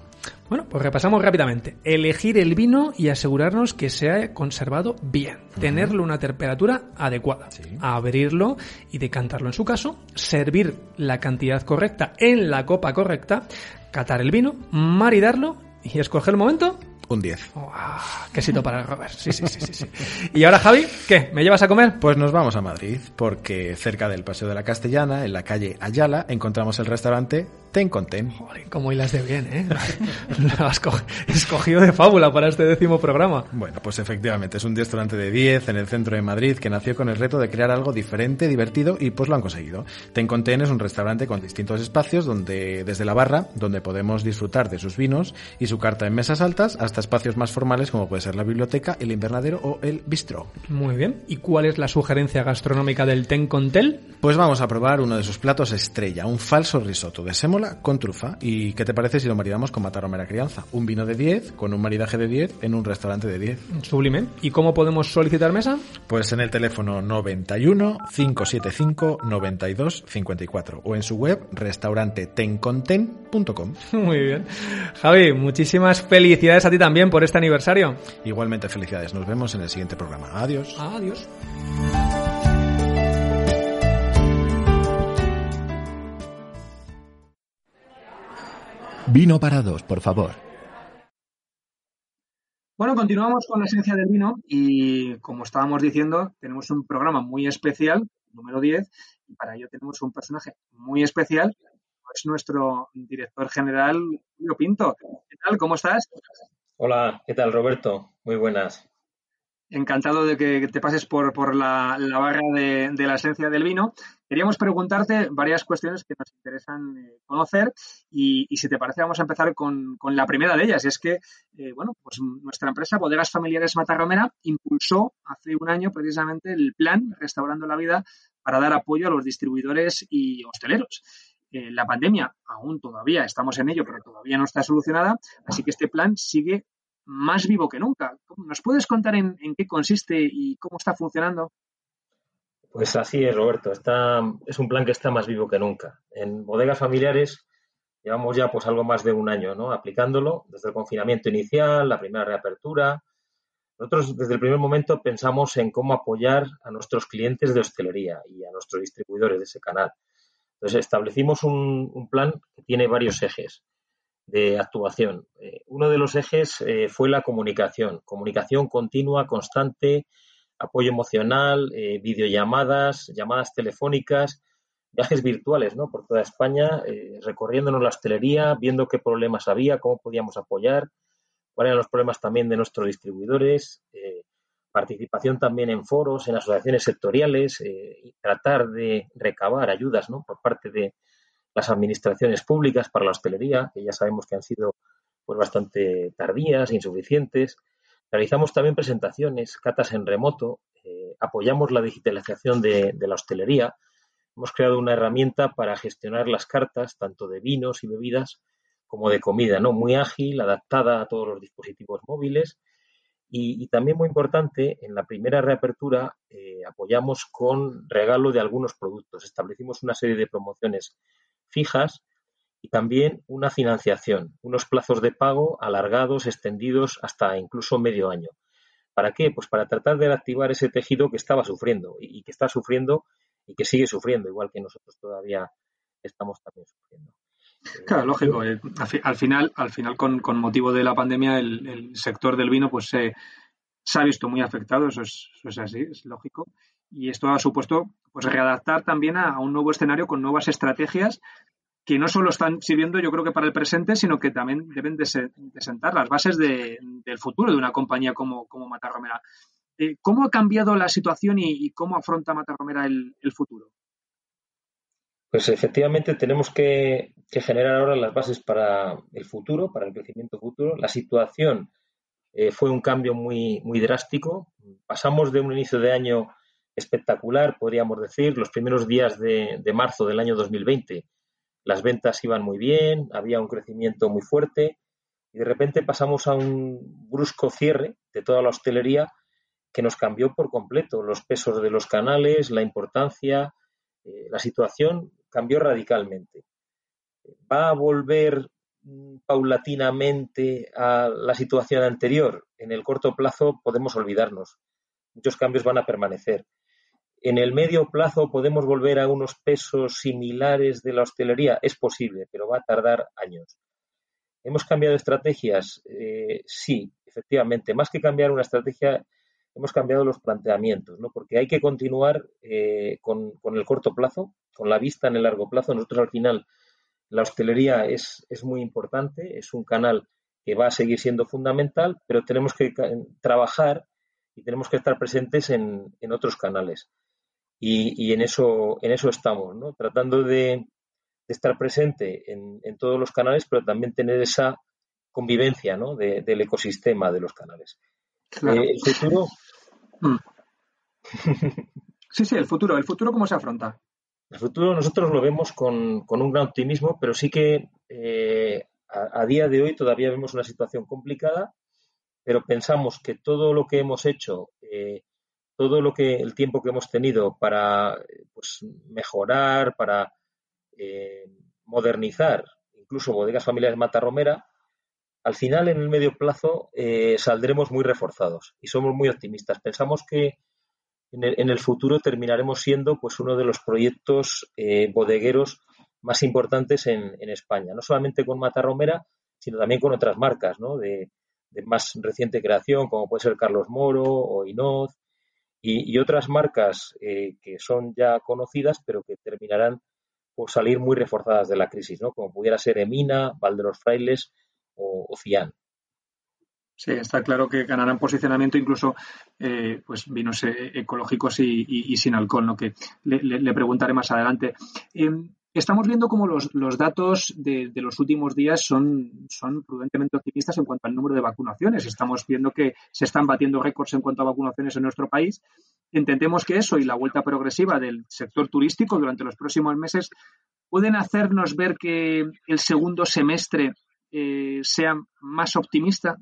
Bueno, pues repasamos rápidamente. Elegir el vino y asegurarnos que se ha conservado bien. Tenerlo a una temperatura adecuada. Abrirlo y decantarlo en su caso. Servir la cantidad correcta en la copa correcta. Catar el vino, maridarlo y escoger el momento Un 10. Ah, quesito para Robert. Sí, sí, sí, sí, sí. Y ahora, Javi, ¿qué? ¿Me llevas a comer? Pues nos vamos a Madrid, porque cerca del Paseo de la Castellana, en la calle Ayala, encontramos el restaurante Ten con Ten. Joder, cómo hilas de bien, ¿eh? (laughs) Lo has co- escogido de fábula para este décimo programa. Bueno, pues efectivamente, es un restaurante de 10 en el centro de Madrid que nació con el reto de crear algo diferente, divertido y pues lo han conseguido. Ten con Ten es un restaurante con distintos espacios donde, desde la barra, donde podemos disfrutar de sus vinos y su carta en mesas altas hasta espacios más formales como puede ser la biblioteca, el invernadero o el bistró. Muy bien. ¿Y cuál es la sugerencia gastronómica del Ten con Tel? Pues vamos a probar uno de sus platos estrella, un falso risotto de sémola con trufa. ¿Y qué te parece si lo maridamos con matarromera crianza? Un vino de 10 con un maridaje de 10 en un restaurante de 10. Sublime. ¿Y cómo podemos solicitar mesa? Pues en el teléfono 91 575 92 54 o en su web restaurantetenconten.com. Muy bien. Javi, muchísimas felicidades a ti también por este aniversario. Igualmente felicidades, nos vemos en el siguiente programa. Adiós. Adiós. Vino para dos, por favor. Bueno, continuamos con la esencia del vino y como estábamos diciendo, tenemos un programa muy especial, número 10, y para ello tenemos un personaje muy especial, es nuestro director general, Julio Pinto. ¿Qué tal? ¿Cómo estás? Hola, ¿qué tal Roberto? Muy buenas. Encantado de que te pases por, la, barra de, la esencia del vino. Queríamos preguntarte varias cuestiones que nos interesan eh, conocer y, si te parece vamos a empezar con, con la primera de ellas. Y es que, eh, bueno, pues nuestra empresa Bodegas Familiares Matarromera impulsó hace un año precisamente el plan Restaurando la Vida para dar apoyo a los distribuidores y hosteleros. Eh, la pandemia aún todavía estamos en ello, pero todavía no está solucionada, así que este plan sigue más vivo que nunca. ¿Nos puedes contar en, qué consiste y cómo está funcionando? Pues así es, Roberto. Está, es un plan que está más vivo que nunca. En bodegas familiares llevamos ya pues algo más de un año ¿no? aplicándolo, desde el confinamiento inicial, la primera reapertura. Nosotros desde el primer momento pensamos en cómo apoyar a nuestros clientes de hostelería y a nuestros distribuidores de ese canal. Entonces establecimos un plan que tiene varios ejes de actuación. Eh, uno de los ejes eh, fue la comunicación, comunicación continua, constante, apoyo emocional, eh, videollamadas, llamadas telefónicas, viajes virtuales ¿no? por toda España, eh, recorriéndonos la hostelería, viendo qué problemas había, cómo podíamos apoyar, cuáles eran los problemas también de nuestros distribuidores, participación también en foros, en asociaciones sectoriales, y tratar de recabar ayudas ¿no? por parte de las administraciones públicas para la hostelería, que ya sabemos que han sido pues, bastante tardías, insuficientes. Realizamos también presentaciones, catas en remoto, eh, apoyamos la digitalización de, la hostelería. Hemos creado una herramienta para gestionar las cartas, tanto de vinos y bebidas como de comida, ¿no? Muy ágil, adaptada a todos los dispositivos móviles. Y, y también muy importante, en la primera reapertura eh, apoyamos con regalo de algunos productos. Establecimos una serie de promociones fijas y también una financiación, unos plazos de pago alargados, extendidos hasta incluso medio año. ¿Para qué? Pues para tratar de reactivar ese tejido que estaba sufriendo y, y que está sufriendo y que sigue sufriendo, igual que nosotros todavía estamos también sufriendo. Claro, lógico. eh, al, fi- al final, al final con, con motivo de la pandemia, el, el sector del vino pues se se ha visto muy afectado, eso es, eso es así, es lógico. Y esto ha supuesto pues readaptar también a, un nuevo escenario con nuevas estrategias que no solo están sirviendo, yo creo que para el presente, sino que también deben de, se- de sentar las bases de- del futuro de una compañía como, como Matarromera. Eh, ¿Cómo ha cambiado la situación y, cómo afronta Matarromera el, el futuro? Pues efectivamente tenemos que, que generar ahora las bases para el futuro, para el crecimiento futuro. La situación eh, fue un cambio muy, muy drástico. Pasamos de un inicio de año espectacular, podríamos decir. Los primeros días de, de marzo del año 2020 las ventas iban muy bien, había un crecimiento muy fuerte y de repente pasamos a un brusco cierre de toda la hostelería que nos cambió por completo los pesos de los canales, la importancia, eh, la situación cambió radicalmente. ¿Va a volver mm, paulatinamente a la situación anterior? En el corto plazo podemos olvidarnos. Muchos cambios van a permanecer. En el medio plazo podemos volver a unos pesos similares de la hostelería. Es posible, pero va a tardar años. ¿Hemos cambiado estrategias? Eh, sí, efectivamente. Más que cambiar una estrategia, hemos cambiado los planteamientos, ¿no? Porque hay que continuar eh, con, con el corto plazo, con la vista en el largo plazo. Nosotros al final, la hostelería es, es muy importante, es un canal que va a seguir siendo fundamental, pero tenemos que trabajar y tenemos que estar presentes en, en otros canales. Y, y en eso, en eso estamos, ¿no? Tratando de, de estar presente en, en todos los canales, pero también tener esa convivencia, ¿no? de- del ecosistema de los canales. Claro. Eh, el futuro, Mm. Sí, sí, el futuro. ¿El futuro cómo se afronta? el futuro nosotros lo vemos con, con un gran optimismo, pero sí que eh, a, a día de hoy todavía vemos una situación complicada, pero pensamos que todo lo que hemos hecho, eh, todo lo que el tiempo que hemos tenido para pues, mejorar, para eh, modernizar, incluso bodegas familiares Matarromera, al final en el medio plazo eh, saldremos muy reforzados y somos muy optimistas. Pensamos que en el, futuro terminaremos siendo pues uno de los proyectos eh, bodegueros más importantes en, España, no solamente con Matarromera, sino también con otras marcas ¿no? de, de más reciente creación, como puede ser Carlos Moro o Inoz, y, otras marcas eh, que son ya conocidas, pero que terminarán por salir muy reforzadas de la crisis, ¿no? como pudiera ser Emina, Valderos Frailes o, o. Sí, está claro que ganarán posicionamiento incluso eh, pues vinos eh, ecológicos y, sin alcohol, ¿no? que le, preguntaré más adelante. Eh, estamos viendo cómo los, los datos de, de los últimos días son, son prudentemente optimistas en cuanto al número de vacunaciones. Estamos viendo que se están batiendo récords en cuanto a vacunaciones en nuestro país. Entendemos que eso y la vuelta progresiva del sector turístico durante los próximos meses pueden hacernos ver que el segundo semestre eh, sea más optimista.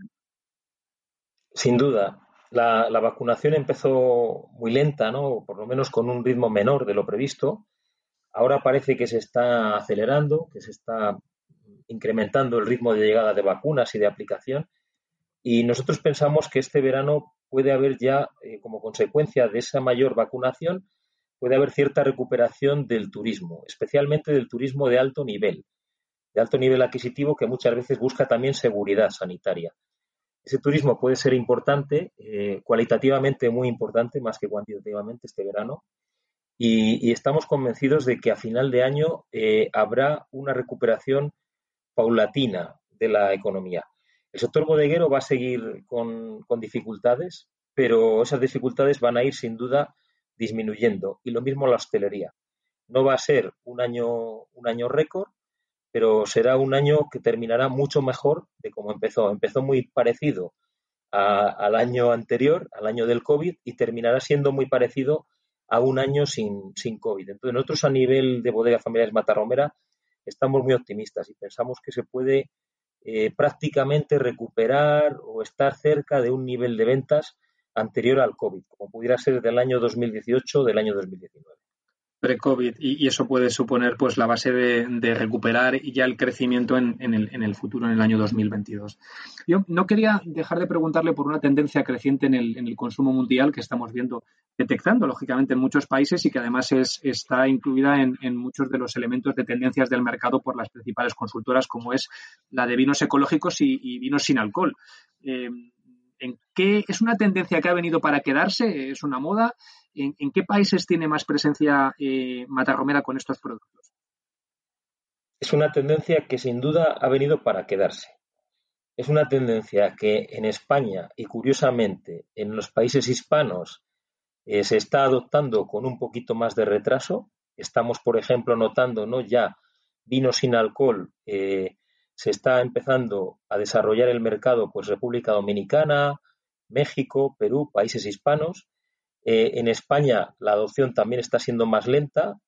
Sin duda, la, la vacunación empezó muy lenta, ¿no? por lo menos con un ritmo menor de lo previsto. Ahora parece que se está acelerando, que se está incrementando el ritmo de llegada de vacunas y de aplicación. Y nosotros pensamos que este verano puede haber ya, eh, como consecuencia de esa mayor vacunación, puede haber cierta recuperación del turismo, especialmente del turismo de alto nivel, de alto nivel adquisitivo que muchas veces busca también seguridad sanitaria. Ese turismo puede ser importante, eh, cualitativamente muy importante, más que cuantitativamente este verano, y, estamos convencidos de que a final de año eh, habrá una recuperación paulatina de la economía. El sector bodeguero va a seguir con, con dificultades, pero esas dificultades van a ir sin duda disminuyendo. Y lo mismo la hostelería. No va a ser un año, un año récord, pero será un año que terminará mucho mejor de cómo empezó. Empezó muy parecido al año anterior, al año del COVID, y terminará siendo muy parecido a un año sin, sin COVID. Entonces, nosotros a nivel de bodega familiares Matarromera estamos muy optimistas y pensamos que se puede eh, prácticamente recuperar o estar cerca de un nivel de ventas anterior al COVID, como pudiera ser del año 2018 o del año 2019 pre-COVID y, eso puede suponer pues la base de, recuperar ya el crecimiento en, el, en, el, futuro, en el año 2022. Yo no quería dejar de preguntarle por una tendencia creciente en el, en el consumo mundial que estamos viendo, detectando lógicamente en muchos países y que además es, está incluida en, muchos de los elementos de tendencias del mercado por las principales consultoras como es la de vinos ecológicos y, vinos sin alcohol. Eh, ¿En qué es una tendencia que ha venido para quedarse? ¿Es una moda? ¿En, qué países tiene más presencia eh, Matarromera con estos productos? Es una tendencia que sin duda ha venido para quedarse. Es una tendencia que en España y curiosamente en los países hispanos eh, se está adoptando con un poquito más de retraso. Estamos, por ejemplo, notando ¿no? ya vino sin alcohol. Eh, se está empezando a desarrollar el mercado, pues República Dominicana, México, Perú, países hispanos. Eh, en España la adopción también está siendo más lenta.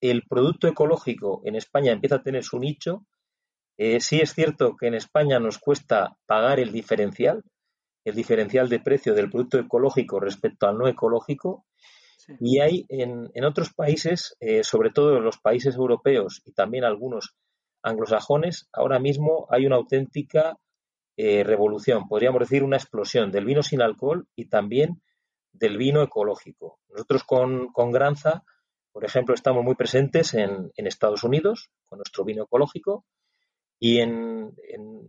El producto ecológico en España empieza a tener su nicho. Eh, sí es cierto que en España nos cuesta pagar el diferencial, el diferencial de precio del producto ecológico respecto al no ecológico. Y hay en, otros países, eh, sobre todo en los países europeos y también algunos anglosajones, ahora mismo hay una auténtica revolución, podríamos decir una explosión del vino sin alcohol y también del vino ecológico. Nosotros con, Granza, por ejemplo, estamos muy presentes en, Estados Unidos con nuestro vino ecológico y en,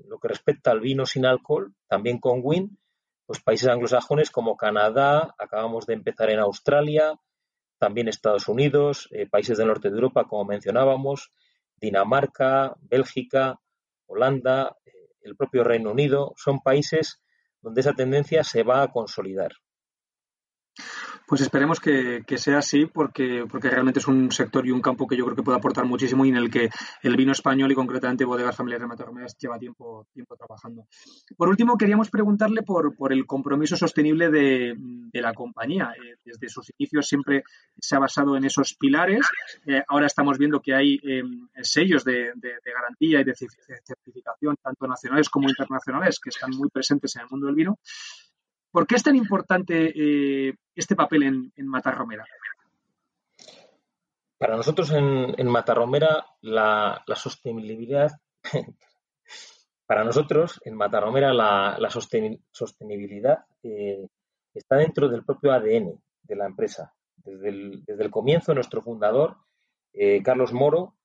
lo que respecta al vino sin alcohol, también con Win, pues países anglosajones como Canadá, acabamos de empezar en Australia, también Estados Unidos, eh, países del norte de Europa, como mencionábamos, Dinamarca, Bélgica, Holanda, eh, el propio Reino Unido, son países donde esa tendencia se va a consolidar. Pues esperemos que, sea así porque, porque realmente es un sector y un campo que yo creo que puede aportar muchísimo y en el que el vino español y concretamente bodegas familiares de lleva tiempo, tiempo trabajando. Por último, queríamos preguntarle por, por el compromiso sostenible de, la compañía. Eh, desde sus inicios siempre se ha basado en esos pilares. Eh, ahora estamos viendo que hay em, sellos de, de, garantía y de certificación, tanto nacionales como internacionales, que están muy presentes en el mundo del vino. ¿Por qué es tan importante eh, este papel en, en Matarromera? Para nosotros en, en Matarromera la, sostenibilidad, (laughs) para nosotros en Matarromera la, sostenibilidad eh, está dentro del propio ADN de la empresa. Desde el, comienzo, nuestro fundador, eh, Carlos Moro,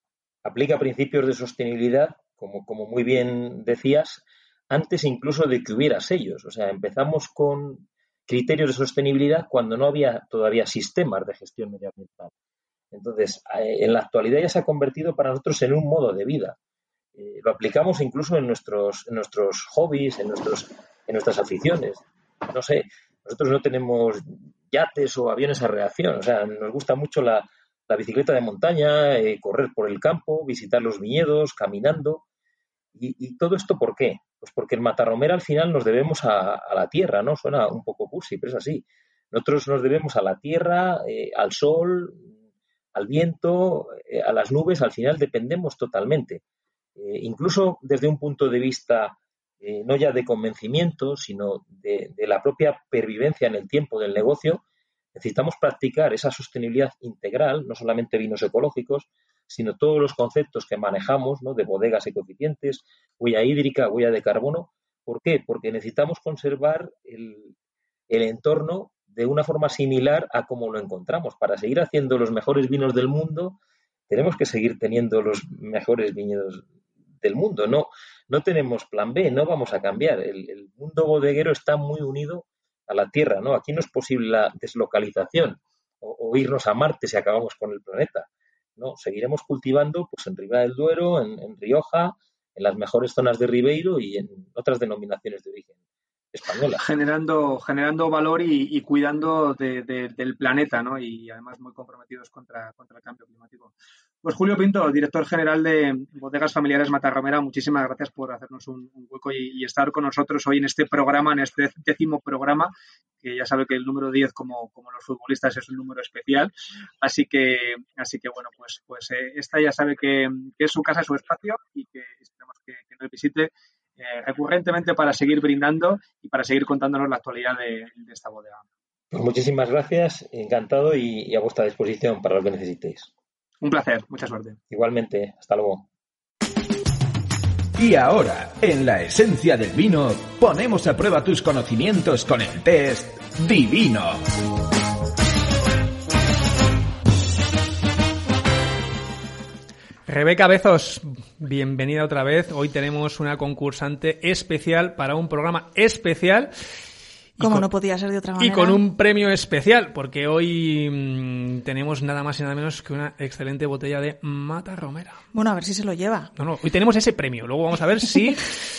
aplica principios de sostenibilidad, como muy bien decías, antes incluso de que hubiera sellos. O sea, empezamos con criterios de sostenibilidad cuando no había todavía sistemas de gestión medioambiental. Entonces, eh, en la actualidad ya se ha convertido para nosotros en un modo de vida. Eh, lo aplicamos incluso en nuestros, en nuestros hobbies, en, nuestros, en nuestras aficiones. No sé, nosotros no tenemos yates o aviones a reacción. O sea, nos gusta mucho la, bicicleta de montaña, eh, correr por el campo, visitar los viñedos, caminando. ¿Y, ¿Y, todo esto por qué? Pues porque en Matarromera al final nos debemos a, la tierra, ¿no? Suena un poco cursi, pero es así. Nosotros nos debemos a la tierra, eh, al sol, al viento, eh, a las nubes, al final dependemos totalmente. Eh, incluso desde un punto de vista no ya de convencimiento, sino de, de, la propia pervivencia en el tiempo del negocio, necesitamos practicar esa sostenibilidad integral, no solamente vinos ecológicos, sino todos los conceptos que manejamos, ¿no? de bodegas ecoeficientes, huella hídrica, huella de carbono. ¿Por qué? Porque necesitamos conservar el, entorno de una forma similar a como lo encontramos. Para seguir haciendo los mejores vinos del mundo, tenemos que seguir teniendo los mejores viñedos del mundo. No, no tenemos plan B, no vamos a cambiar. El, mundo bodeguero está muy unido a la Tierra, ¿no? Aquí no es posible la deslocalización o irnos a Marte si acabamos con el planeta. No, seguiremos cultivando pues en Ribera del Duero, en, Rioja, en las mejores zonas de Ribeiro y en otras denominaciones de origen Generando, generando valor y, cuidando del planeta, ¿no? Y además muy comprometidos contra, contra el cambio climático. Pues Julio Pinto, director general de Bodegas Familiares Matarromera, muchísimas gracias por hacernos un, hueco y, estar con nosotros hoy en este programa, en este décimo programa, que ya sabe que el número 10, como, como los futbolistas, es un número especial. Así que, así que bueno, pues, pues eh, esta ya sabe que, es su casa, su espacio y que esperamos que, nos visite eh, recurrentemente para seguir brindando y para seguir contándonos la actualidad de, de esta bodega. Pues muchísimas gracias, encantado y, y a vuestra disposición para lo que necesitéis. Un placer, mucha suerte. Igualmente, hasta luego. Y ahora, en la esencia del vino, ponemos a prueba tus conocimientos con el test Divino. Rebeca Bezos, bienvenida otra vez. Hoy tenemos una concursante especial para un programa especial. y Como con- no podía ser de otra Y manera. con un premio especial, porque hoy mm, tenemos nada más y nada menos que una excelente botella de Mata Romera. Bueno, a ver si se lo lleva. No, no, hoy tenemos ese premio. Luego vamos a ver si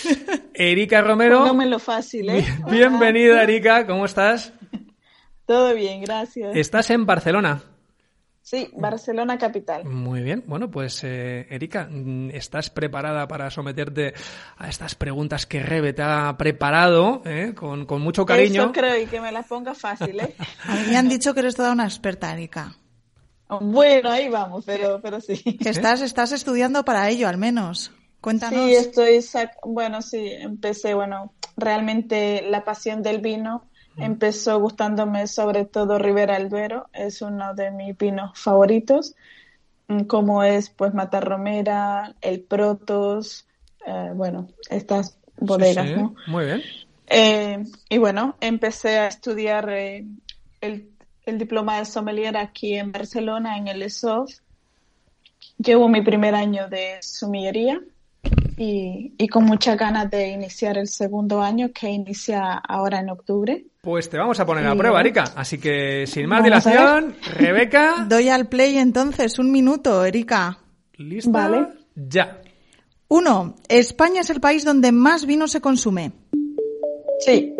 (laughs) Erika Romero. Póngamelo fácil, ¿eh? Bien- Bienvenida, Erika, ¿cómo estás? Todo bien, gracias. Estás en Barcelona. Sí, Barcelona capital. Muy bien. Bueno, pues eh, Erika, mm, ¿estás preparada para someterte a estas preguntas que Rebe te ha preparado eh, con, con mucho cariño? Eso creo y que me las ponga fácil, ¿eh? (laughs) A mí me han dicho que eres toda una experta, Erika. Bueno, ahí vamos, pero, pero sí. Estás, estás estudiando para ello, al menos. Cuéntanos. Sí, estoy, sac- bueno, sí, empecé, bueno, realmente la pasión del vino empezó gustándome sobre todo Ribera del Duero, es uno de mis vinos favoritos, mm, como es pues Matarromera, el Protos, eh, bueno, estas bodegas, Sí, sí. ¿no? Muy bien. Eh, y bueno, empecé a estudiar eh, el, el diploma de sommelier aquí en Barcelona, en el ESOF. Llevo mi primer año de sumillería y, y con muchas ganas de iniciar el segundo año que inicia ahora en octubre. Pues te vamos a poner a prueba, Erika. Así que, sin más Vamos dilación, Rebeca, (laughs) Doy al play entonces, un minuto, Erika. lista Vale. ya. Uno, España es el país donde más vino se consume. Sí,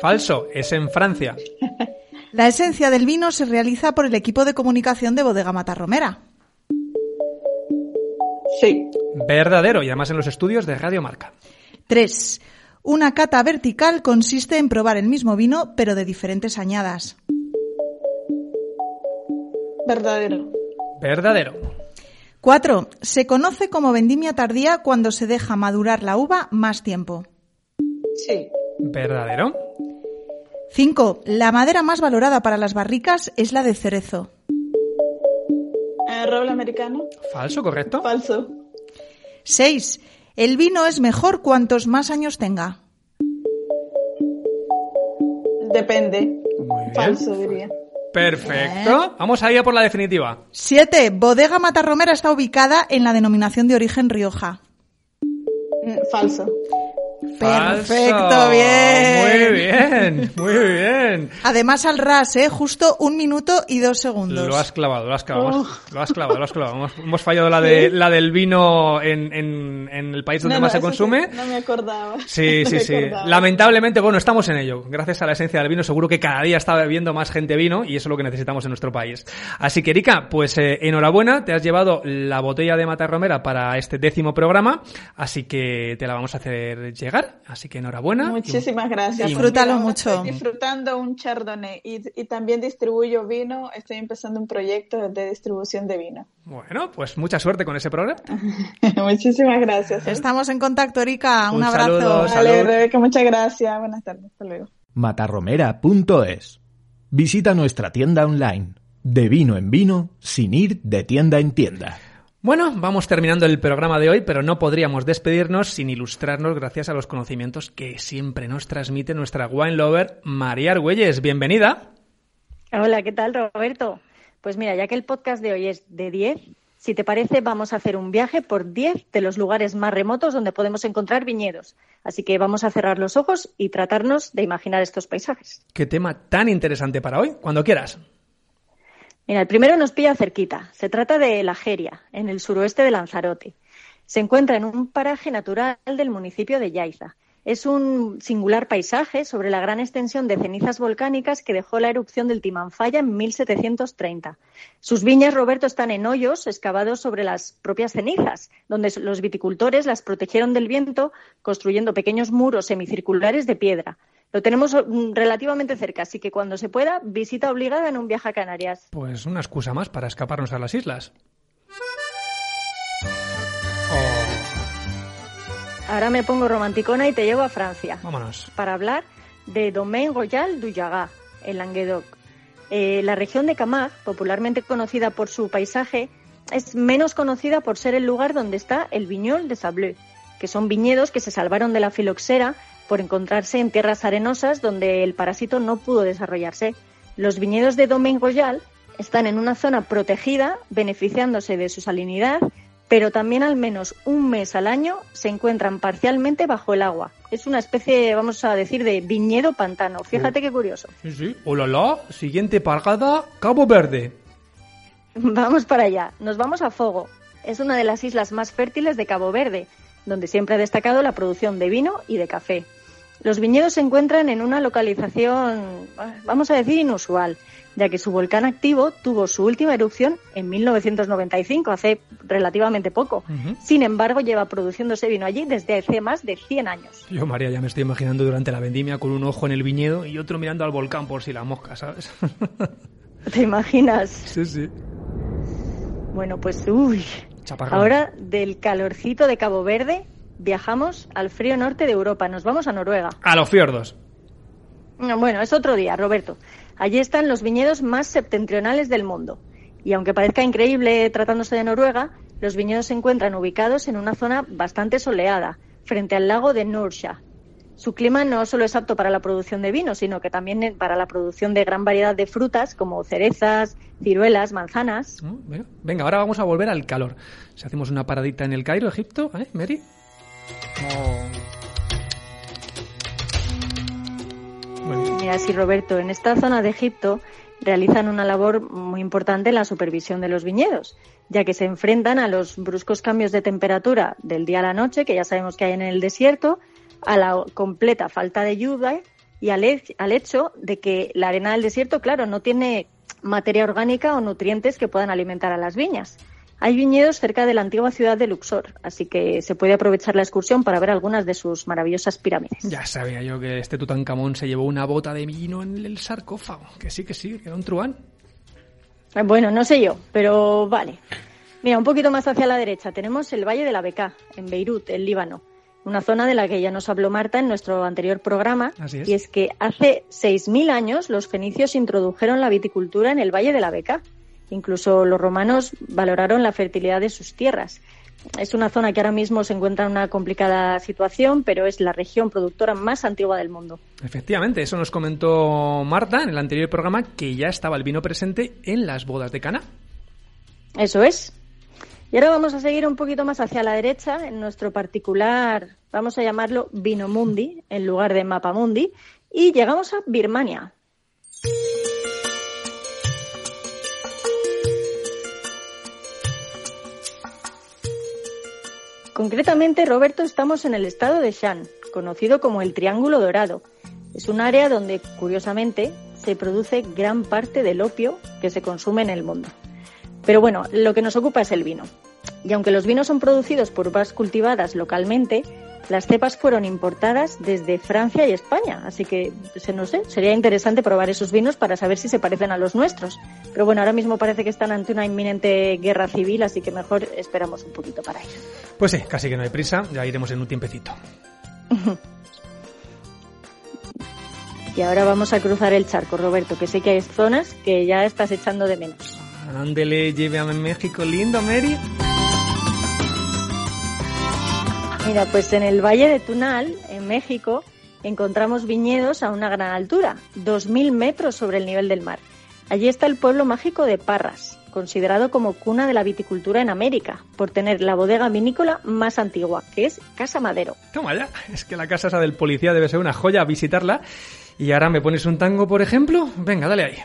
Falso, es en Francia. (laughs) La esencia del vino se realiza por el equipo de comunicación de Bodega Matarromera. sí, Verdadero, y además en los estudios de Radio Marca. 3. Una cata vertical consiste en probar el mismo vino, pero de diferentes añadas. verdadero. Verdadero. 4. Se conoce como vendimia tardía cuando se deja madurar la uva más tiempo. Sí, Verdadero. 5. La madera más valorada para las barricas es la de cerezo. Eh, roble americano. Falso, correcto. Falso. 6. El vino es mejor cuantos más años tenga. Depende. Muy bien. Falso, diría. Perfecto. Vamos a ir a por la definitiva. 7. Bodega Matarromera está ubicada en la denominación de origen Rioja. Mm, Falso. Perfecto, bien. Muy bien, muy bien. Además al ras, ¿eh? Justo un minuto y dos segundos. Lo has clavado, lo has clavado. Lo has clavado, lo has clavado. Hemos, hemos fallado la, de, la del vino en, en- en el país donde No, no, más se consume. sí, no me acordaba. Sí, (laughs) No sí, sí. acordaba. Lamentablemente, bueno, estamos en ello. Gracias a la esencia del vino, seguro que cada día está bebiendo más gente vino y eso es lo que necesitamos en nuestro país. Así que, Erika, pues eh, enhorabuena, te has llevado la botella de Mata Romera para este décimo programa, así que te la vamos a hacer llegar. Así que enhorabuena. Muchísimas gracias. Disfrútalo mucho. Estoy disfrutando un chardonnay y, y también distribuyo vino. Estoy empezando un proyecto de distribución de vino. Bueno, pues mucha suerte con ese programa. (laughs) Muchísimas gracias. Estamos en contacto, Erika. Un, Un abrazo. saludo, Vale. Rebeca, muchas gracias. Buenas tardes. Hasta luego. matarromera.es. Visita nuestra tienda online. De vino en vino, sin ir de tienda en tienda. Bueno, vamos terminando el programa de hoy, pero no podríamos despedirnos sin ilustrarnos gracias a los conocimientos que siempre nos transmite nuestra wine lover María Argüelles. Bienvenida. Hola, ¿qué tal, Roberto? Pues mira, ya que el podcast de hoy es de 10, si te parece, vamos a hacer un viaje por 10 de los lugares más remotos donde podemos encontrar viñedos. Así que vamos a cerrar los ojos y tratarnos de imaginar estos paisajes. Qué tema tan interesante para hoy. Cuando quieras. Mira, el primero nos pilla cerquita. Se trata de La Jeria, en el suroeste de Lanzarote. Se encuentra en un paraje natural del municipio de Yaiza. Es un singular paisaje sobre la gran extensión de cenizas volcánicas que dejó la erupción del Timanfaya en 1730. Sus viñas, Roberto, están en hoyos excavados sobre las propias cenizas, donde los viticultores las protegieron del viento construyendo pequeños muros semicirculares de piedra. Lo tenemos mm, relativamente cerca, así que cuando se pueda, visita obligada en un viaje a Canarias. Pues una excusa más para escaparnos a las islas. A ahora me pongo romanticona y te llevo a Francia. Vámonos. Para hablar de Domaine Royal du Jagua, en Languedoc. Eh, la región de Camargue, popularmente conocida por su paisaje, es menos conocida por ser el lugar donde está el Viñol de Sablé, que son viñedos que se salvaron de la filoxera por encontrarse en tierras arenosas donde el parásito no pudo desarrollarse. Los viñedos de Domaine Royal están en una zona protegida, beneficiándose de su salinidad, pero también al menos un mes al año se encuentran parcialmente bajo el agua. Es una especie, vamos a decir, de viñedo pantano. Fíjate qué curioso. Sí, sí. Hola, la. Siguiente parada, Cabo Verde. Vamos para allá. Nos vamos a Fogo. Es una de las islas más fértiles de Cabo Verde, donde siempre ha destacado la producción de vino y de café. Los viñedos se encuentran en una localización, vamos a decir, inusual, ya que su volcán activo tuvo su última erupción en 1995, hace relativamente poco. Sin embargo, lleva produciéndose vino allí desde hace más de 100 años. Yo, María, ya me estoy imaginando durante la vendimia con un ojo en el viñedo y otro mirando al volcán por si la mosca, ¿sabes? (laughs) ¿Te imaginas? Sí, sí. Bueno, pues uy. Chaparrón. Ahora del calorcito de Cabo Verde viajamos al frío norte de Europa. Nos vamos a Noruega. A los fiordos. Bueno, es otro día, Roberto. Allí están los viñedos más septentrionales del mundo. Y aunque parezca increíble tratándose de Noruega, los viñedos se encuentran ubicados en una zona bastante soleada, frente al lago de Nursja. Su clima no solo es apto para la producción de vino, sino que también para la producción de gran variedad de frutas como cerezas, ciruelas, manzanas. Venga, Venga, ahora vamos a volver al calor. Si hacemos una paradita en el Cairo, Egipto, ¿eh, Mary? Mira, sí, Roberto, en esta zona de Egipto realizan una labor muy importante en la supervisión de los viñedos, ya que se enfrentan a los bruscos cambios de temperatura del día a la noche, que ya sabemos que hay en el desierto, a la completa falta de lluvia y al hecho de que la arena del desierto, claro, no tiene materia orgánica o nutrientes que puedan alimentar a las viñas. Hay viñedos cerca de la antigua ciudad de Luxor, así que se puede aprovechar la excursión para ver algunas de sus maravillosas pirámides. Ya sabía yo que este Tutankamón se llevó una bota de vino en el sarcófago. Que sí, que sí, que era un truán. Eh, Bueno, no sé yo, pero vale. Mira, un poquito más hacia la derecha tenemos el Valle de la Beká, en Beirut, en Líbano. Una zona de la que ya nos habló Marta en nuestro anterior programa. Así es. Y es que hace 6.000 años los fenicios introdujeron la viticultura en el Valle de la Beká. Incluso los romanos valoraron la fertilidad de sus tierras. Es una zona que ahora mismo se encuentra en una complicada situación, pero es la región productora más antigua del mundo. Efectivamente, eso nos comentó Marta en el anterior programa, que ya estaba el vino presente en las bodas de Cana. Eso es. Y ahora vamos a seguir un poquito más hacia la derecha, en nuestro particular, vamos a llamarlo Vinomundi, en lugar de Mapamundi, y llegamos a Birmania. Concretamente, Roberto, estamos en el estado de Shan, conocido como el Triángulo Dorado. Es un área donde, curiosamente, se produce gran parte del opio que se consume en el mundo. Pero bueno, lo que nos ocupa es el vino. Y aunque los vinos son producidos por uvas cultivadas localmente, las cepas fueron importadas desde Francia y España. Así que, no sé, sería interesante probar esos vinos para saber si se parecen a los nuestros. Pero bueno, ahora mismo parece que están ante una inminente guerra civil, así que mejor esperamos un poquito para ello. Pues sí, casi que no hay prisa, ya iremos en un tiempecito. (laughs) Y ahora vamos a cruzar el charco, Roberto, que sé que hay zonas que ya estás echando de menos. Ándele, llévame a México lindo, Mary. Mira, pues en el Valle de Tunal, en México, encontramos viñedos a una gran altura, 2.000 metros sobre el nivel del mar. Allí está el pueblo mágico de Parras, considerado como cuna de la viticultura en América, por tener la bodega vinícola más antigua, que es Casa Madero. Toma ya, es que la casa esa del policía debe ser una joya visitarla. Y ahora me pones un tango, por ejemplo. Venga, dale ahí.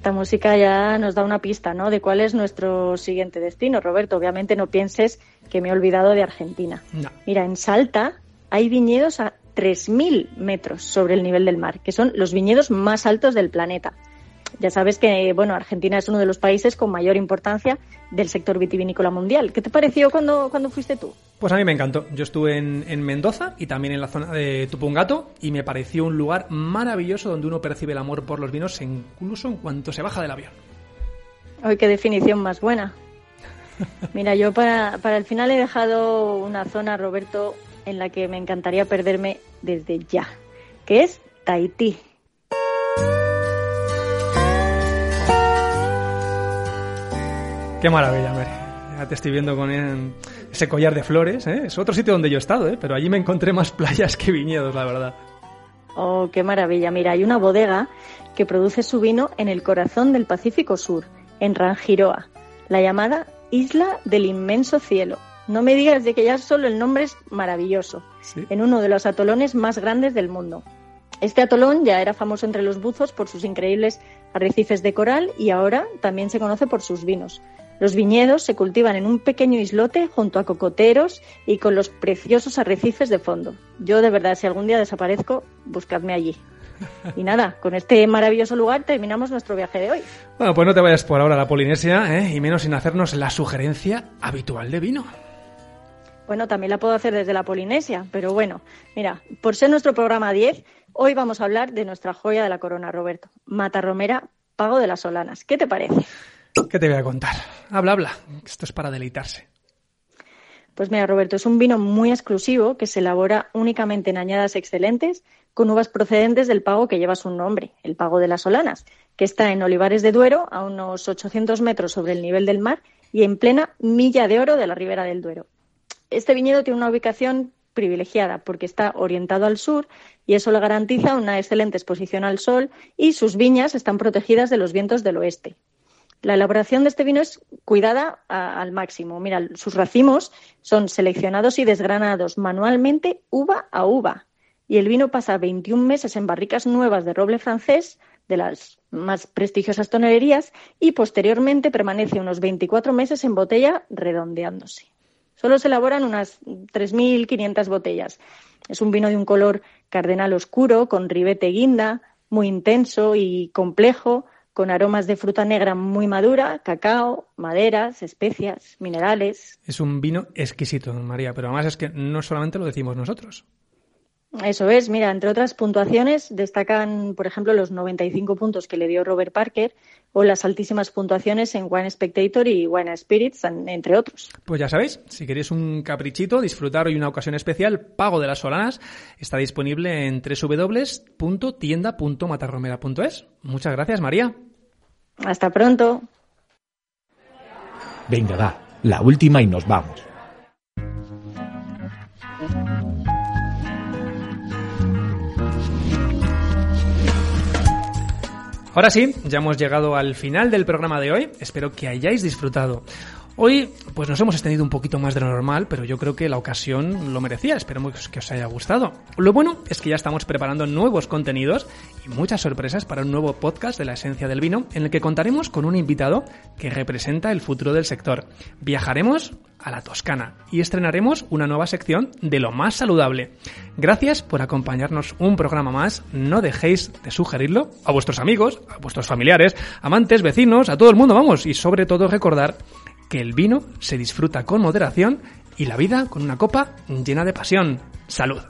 Esta música ya nos da una pista, ¿no? De cuál es nuestro siguiente destino, Roberto. Obviamente no pienses que me he olvidado de Argentina. No. Mira, en Salta hay viñedos a 3.000 metros sobre el nivel del mar, que son los viñedos más altos del planeta. Ya sabes que, bueno, Argentina es uno de los países con mayor importancia del sector vitivinícola mundial. ¿Qué te pareció cuando, cuando fuiste tú? Pues a mí me encantó. Yo estuve en, en Mendoza y también en la zona de Tupungato y me pareció un lugar maravilloso donde uno percibe el amor por los vinos incluso en cuanto se baja del avión. Hoy qué definición más buena. (laughs) Mira, yo para, para el final he dejado una zona, Roberto, en la que me encantaría perderme desde ya, que es Tahití. Qué maravilla, Mary. Ya te estoy viendo con ese collar de flores. ¿eh? Es otro sitio donde yo he estado, ¿eh? pero allí me encontré más playas que viñedos, la verdad. Oh, qué maravilla. Mira, hay una bodega que produce su vino en el corazón del Pacífico Sur, en Rangiroa, la llamada Isla del Inmenso Cielo. No me digas de que ya solo el nombre es maravilloso, Sí. en uno de los atolones más grandes del mundo. Este atolón ya era famoso entre los buzos por sus increíbles arrecifes de coral y ahora también se conoce por sus vinos. Los viñedos se cultivan en un pequeño islote junto a cocoteros y con los preciosos arrecifes de fondo. Yo de verdad, si algún día desaparezco, buscadme allí. Y nada, con este maravilloso lugar terminamos nuestro viaje de hoy. Bueno, pues no te vayas por ahora a la Polinesia, ¿eh? y menos sin hacernos la sugerencia habitual de vino. Bueno, también la puedo hacer desde la Polinesia, pero bueno, mira, por ser nuestro programa 10, hoy vamos a hablar de nuestra joya de la corona, Roberto. Matarromera, Pago de las Solanas. ¿Qué te parece? ¿Qué te voy a contar? Habla, habla. Esto es para deleitarse. Pues mira, Roberto, es un vino muy exclusivo que se elabora únicamente en añadas excelentes con uvas procedentes del pago que lleva su nombre, el Pago de las Solanas, que está en Olivares de Duero, a unos 800 metros sobre el nivel del mar y en plena milla de oro de la ribera del Duero. Este viñedo tiene una ubicación privilegiada porque está orientado al sur y eso le garantiza una excelente exposición al sol y sus viñas están protegidas de los vientos del oeste. La elaboración de este vino es cuidada al máximo. Mira, sus racimos son seleccionados y desgranados manualmente uva a uva. Y el vino pasa 21 meses en barricas nuevas de roble francés, de las más prestigiosas tonelerías, y posteriormente permanece unos 24 meses en botella redondeándose. Solo se elaboran unas 3.500 botellas. Es un vino de un color cardenal oscuro, con ribete guinda, muy intenso y complejo, con aromas de fruta negra muy madura, cacao, maderas, especias, minerales. Es un vino exquisito, María, pero además es que no solamente lo decimos nosotros. Eso es, mira, entre otras puntuaciones destacan, por ejemplo, los 95 puntos que le dio Robert Parker o las altísimas puntuaciones en Wine Spectator y Wine Spirits, en- entre otros. Pues ya sabéis, si queréis un caprichito, disfrutar hoy una ocasión especial, Pago de las Solanas, está disponible en www.tienda.matarromera.es. Muchas gracias, María. Hasta pronto. Venga, va, la última y nos vamos. Ahora sí, ya hemos llegado al final del programa de hoy. Espero que hayáis disfrutado. Hoy, pues nos hemos extendido un poquito más de lo normal, pero yo creo que la ocasión lo merecía. Esperemos que os haya gustado. Lo bueno es que ya estamos preparando nuevos contenidos y muchas sorpresas para un nuevo podcast de la esencia del vino, en el que contaremos con un invitado que representa el futuro del sector. Viajaremos a la Toscana y estrenaremos una nueva sección de lo más saludable. Gracias por acompañarnos un programa más. No dejéis de sugerirlo a vuestros amigos, a vuestros familiares, amantes, vecinos, a todo el mundo, vamos, y sobre todo recordar que el vino se disfruta con moderación y la vida con una copa llena de pasión. Salud.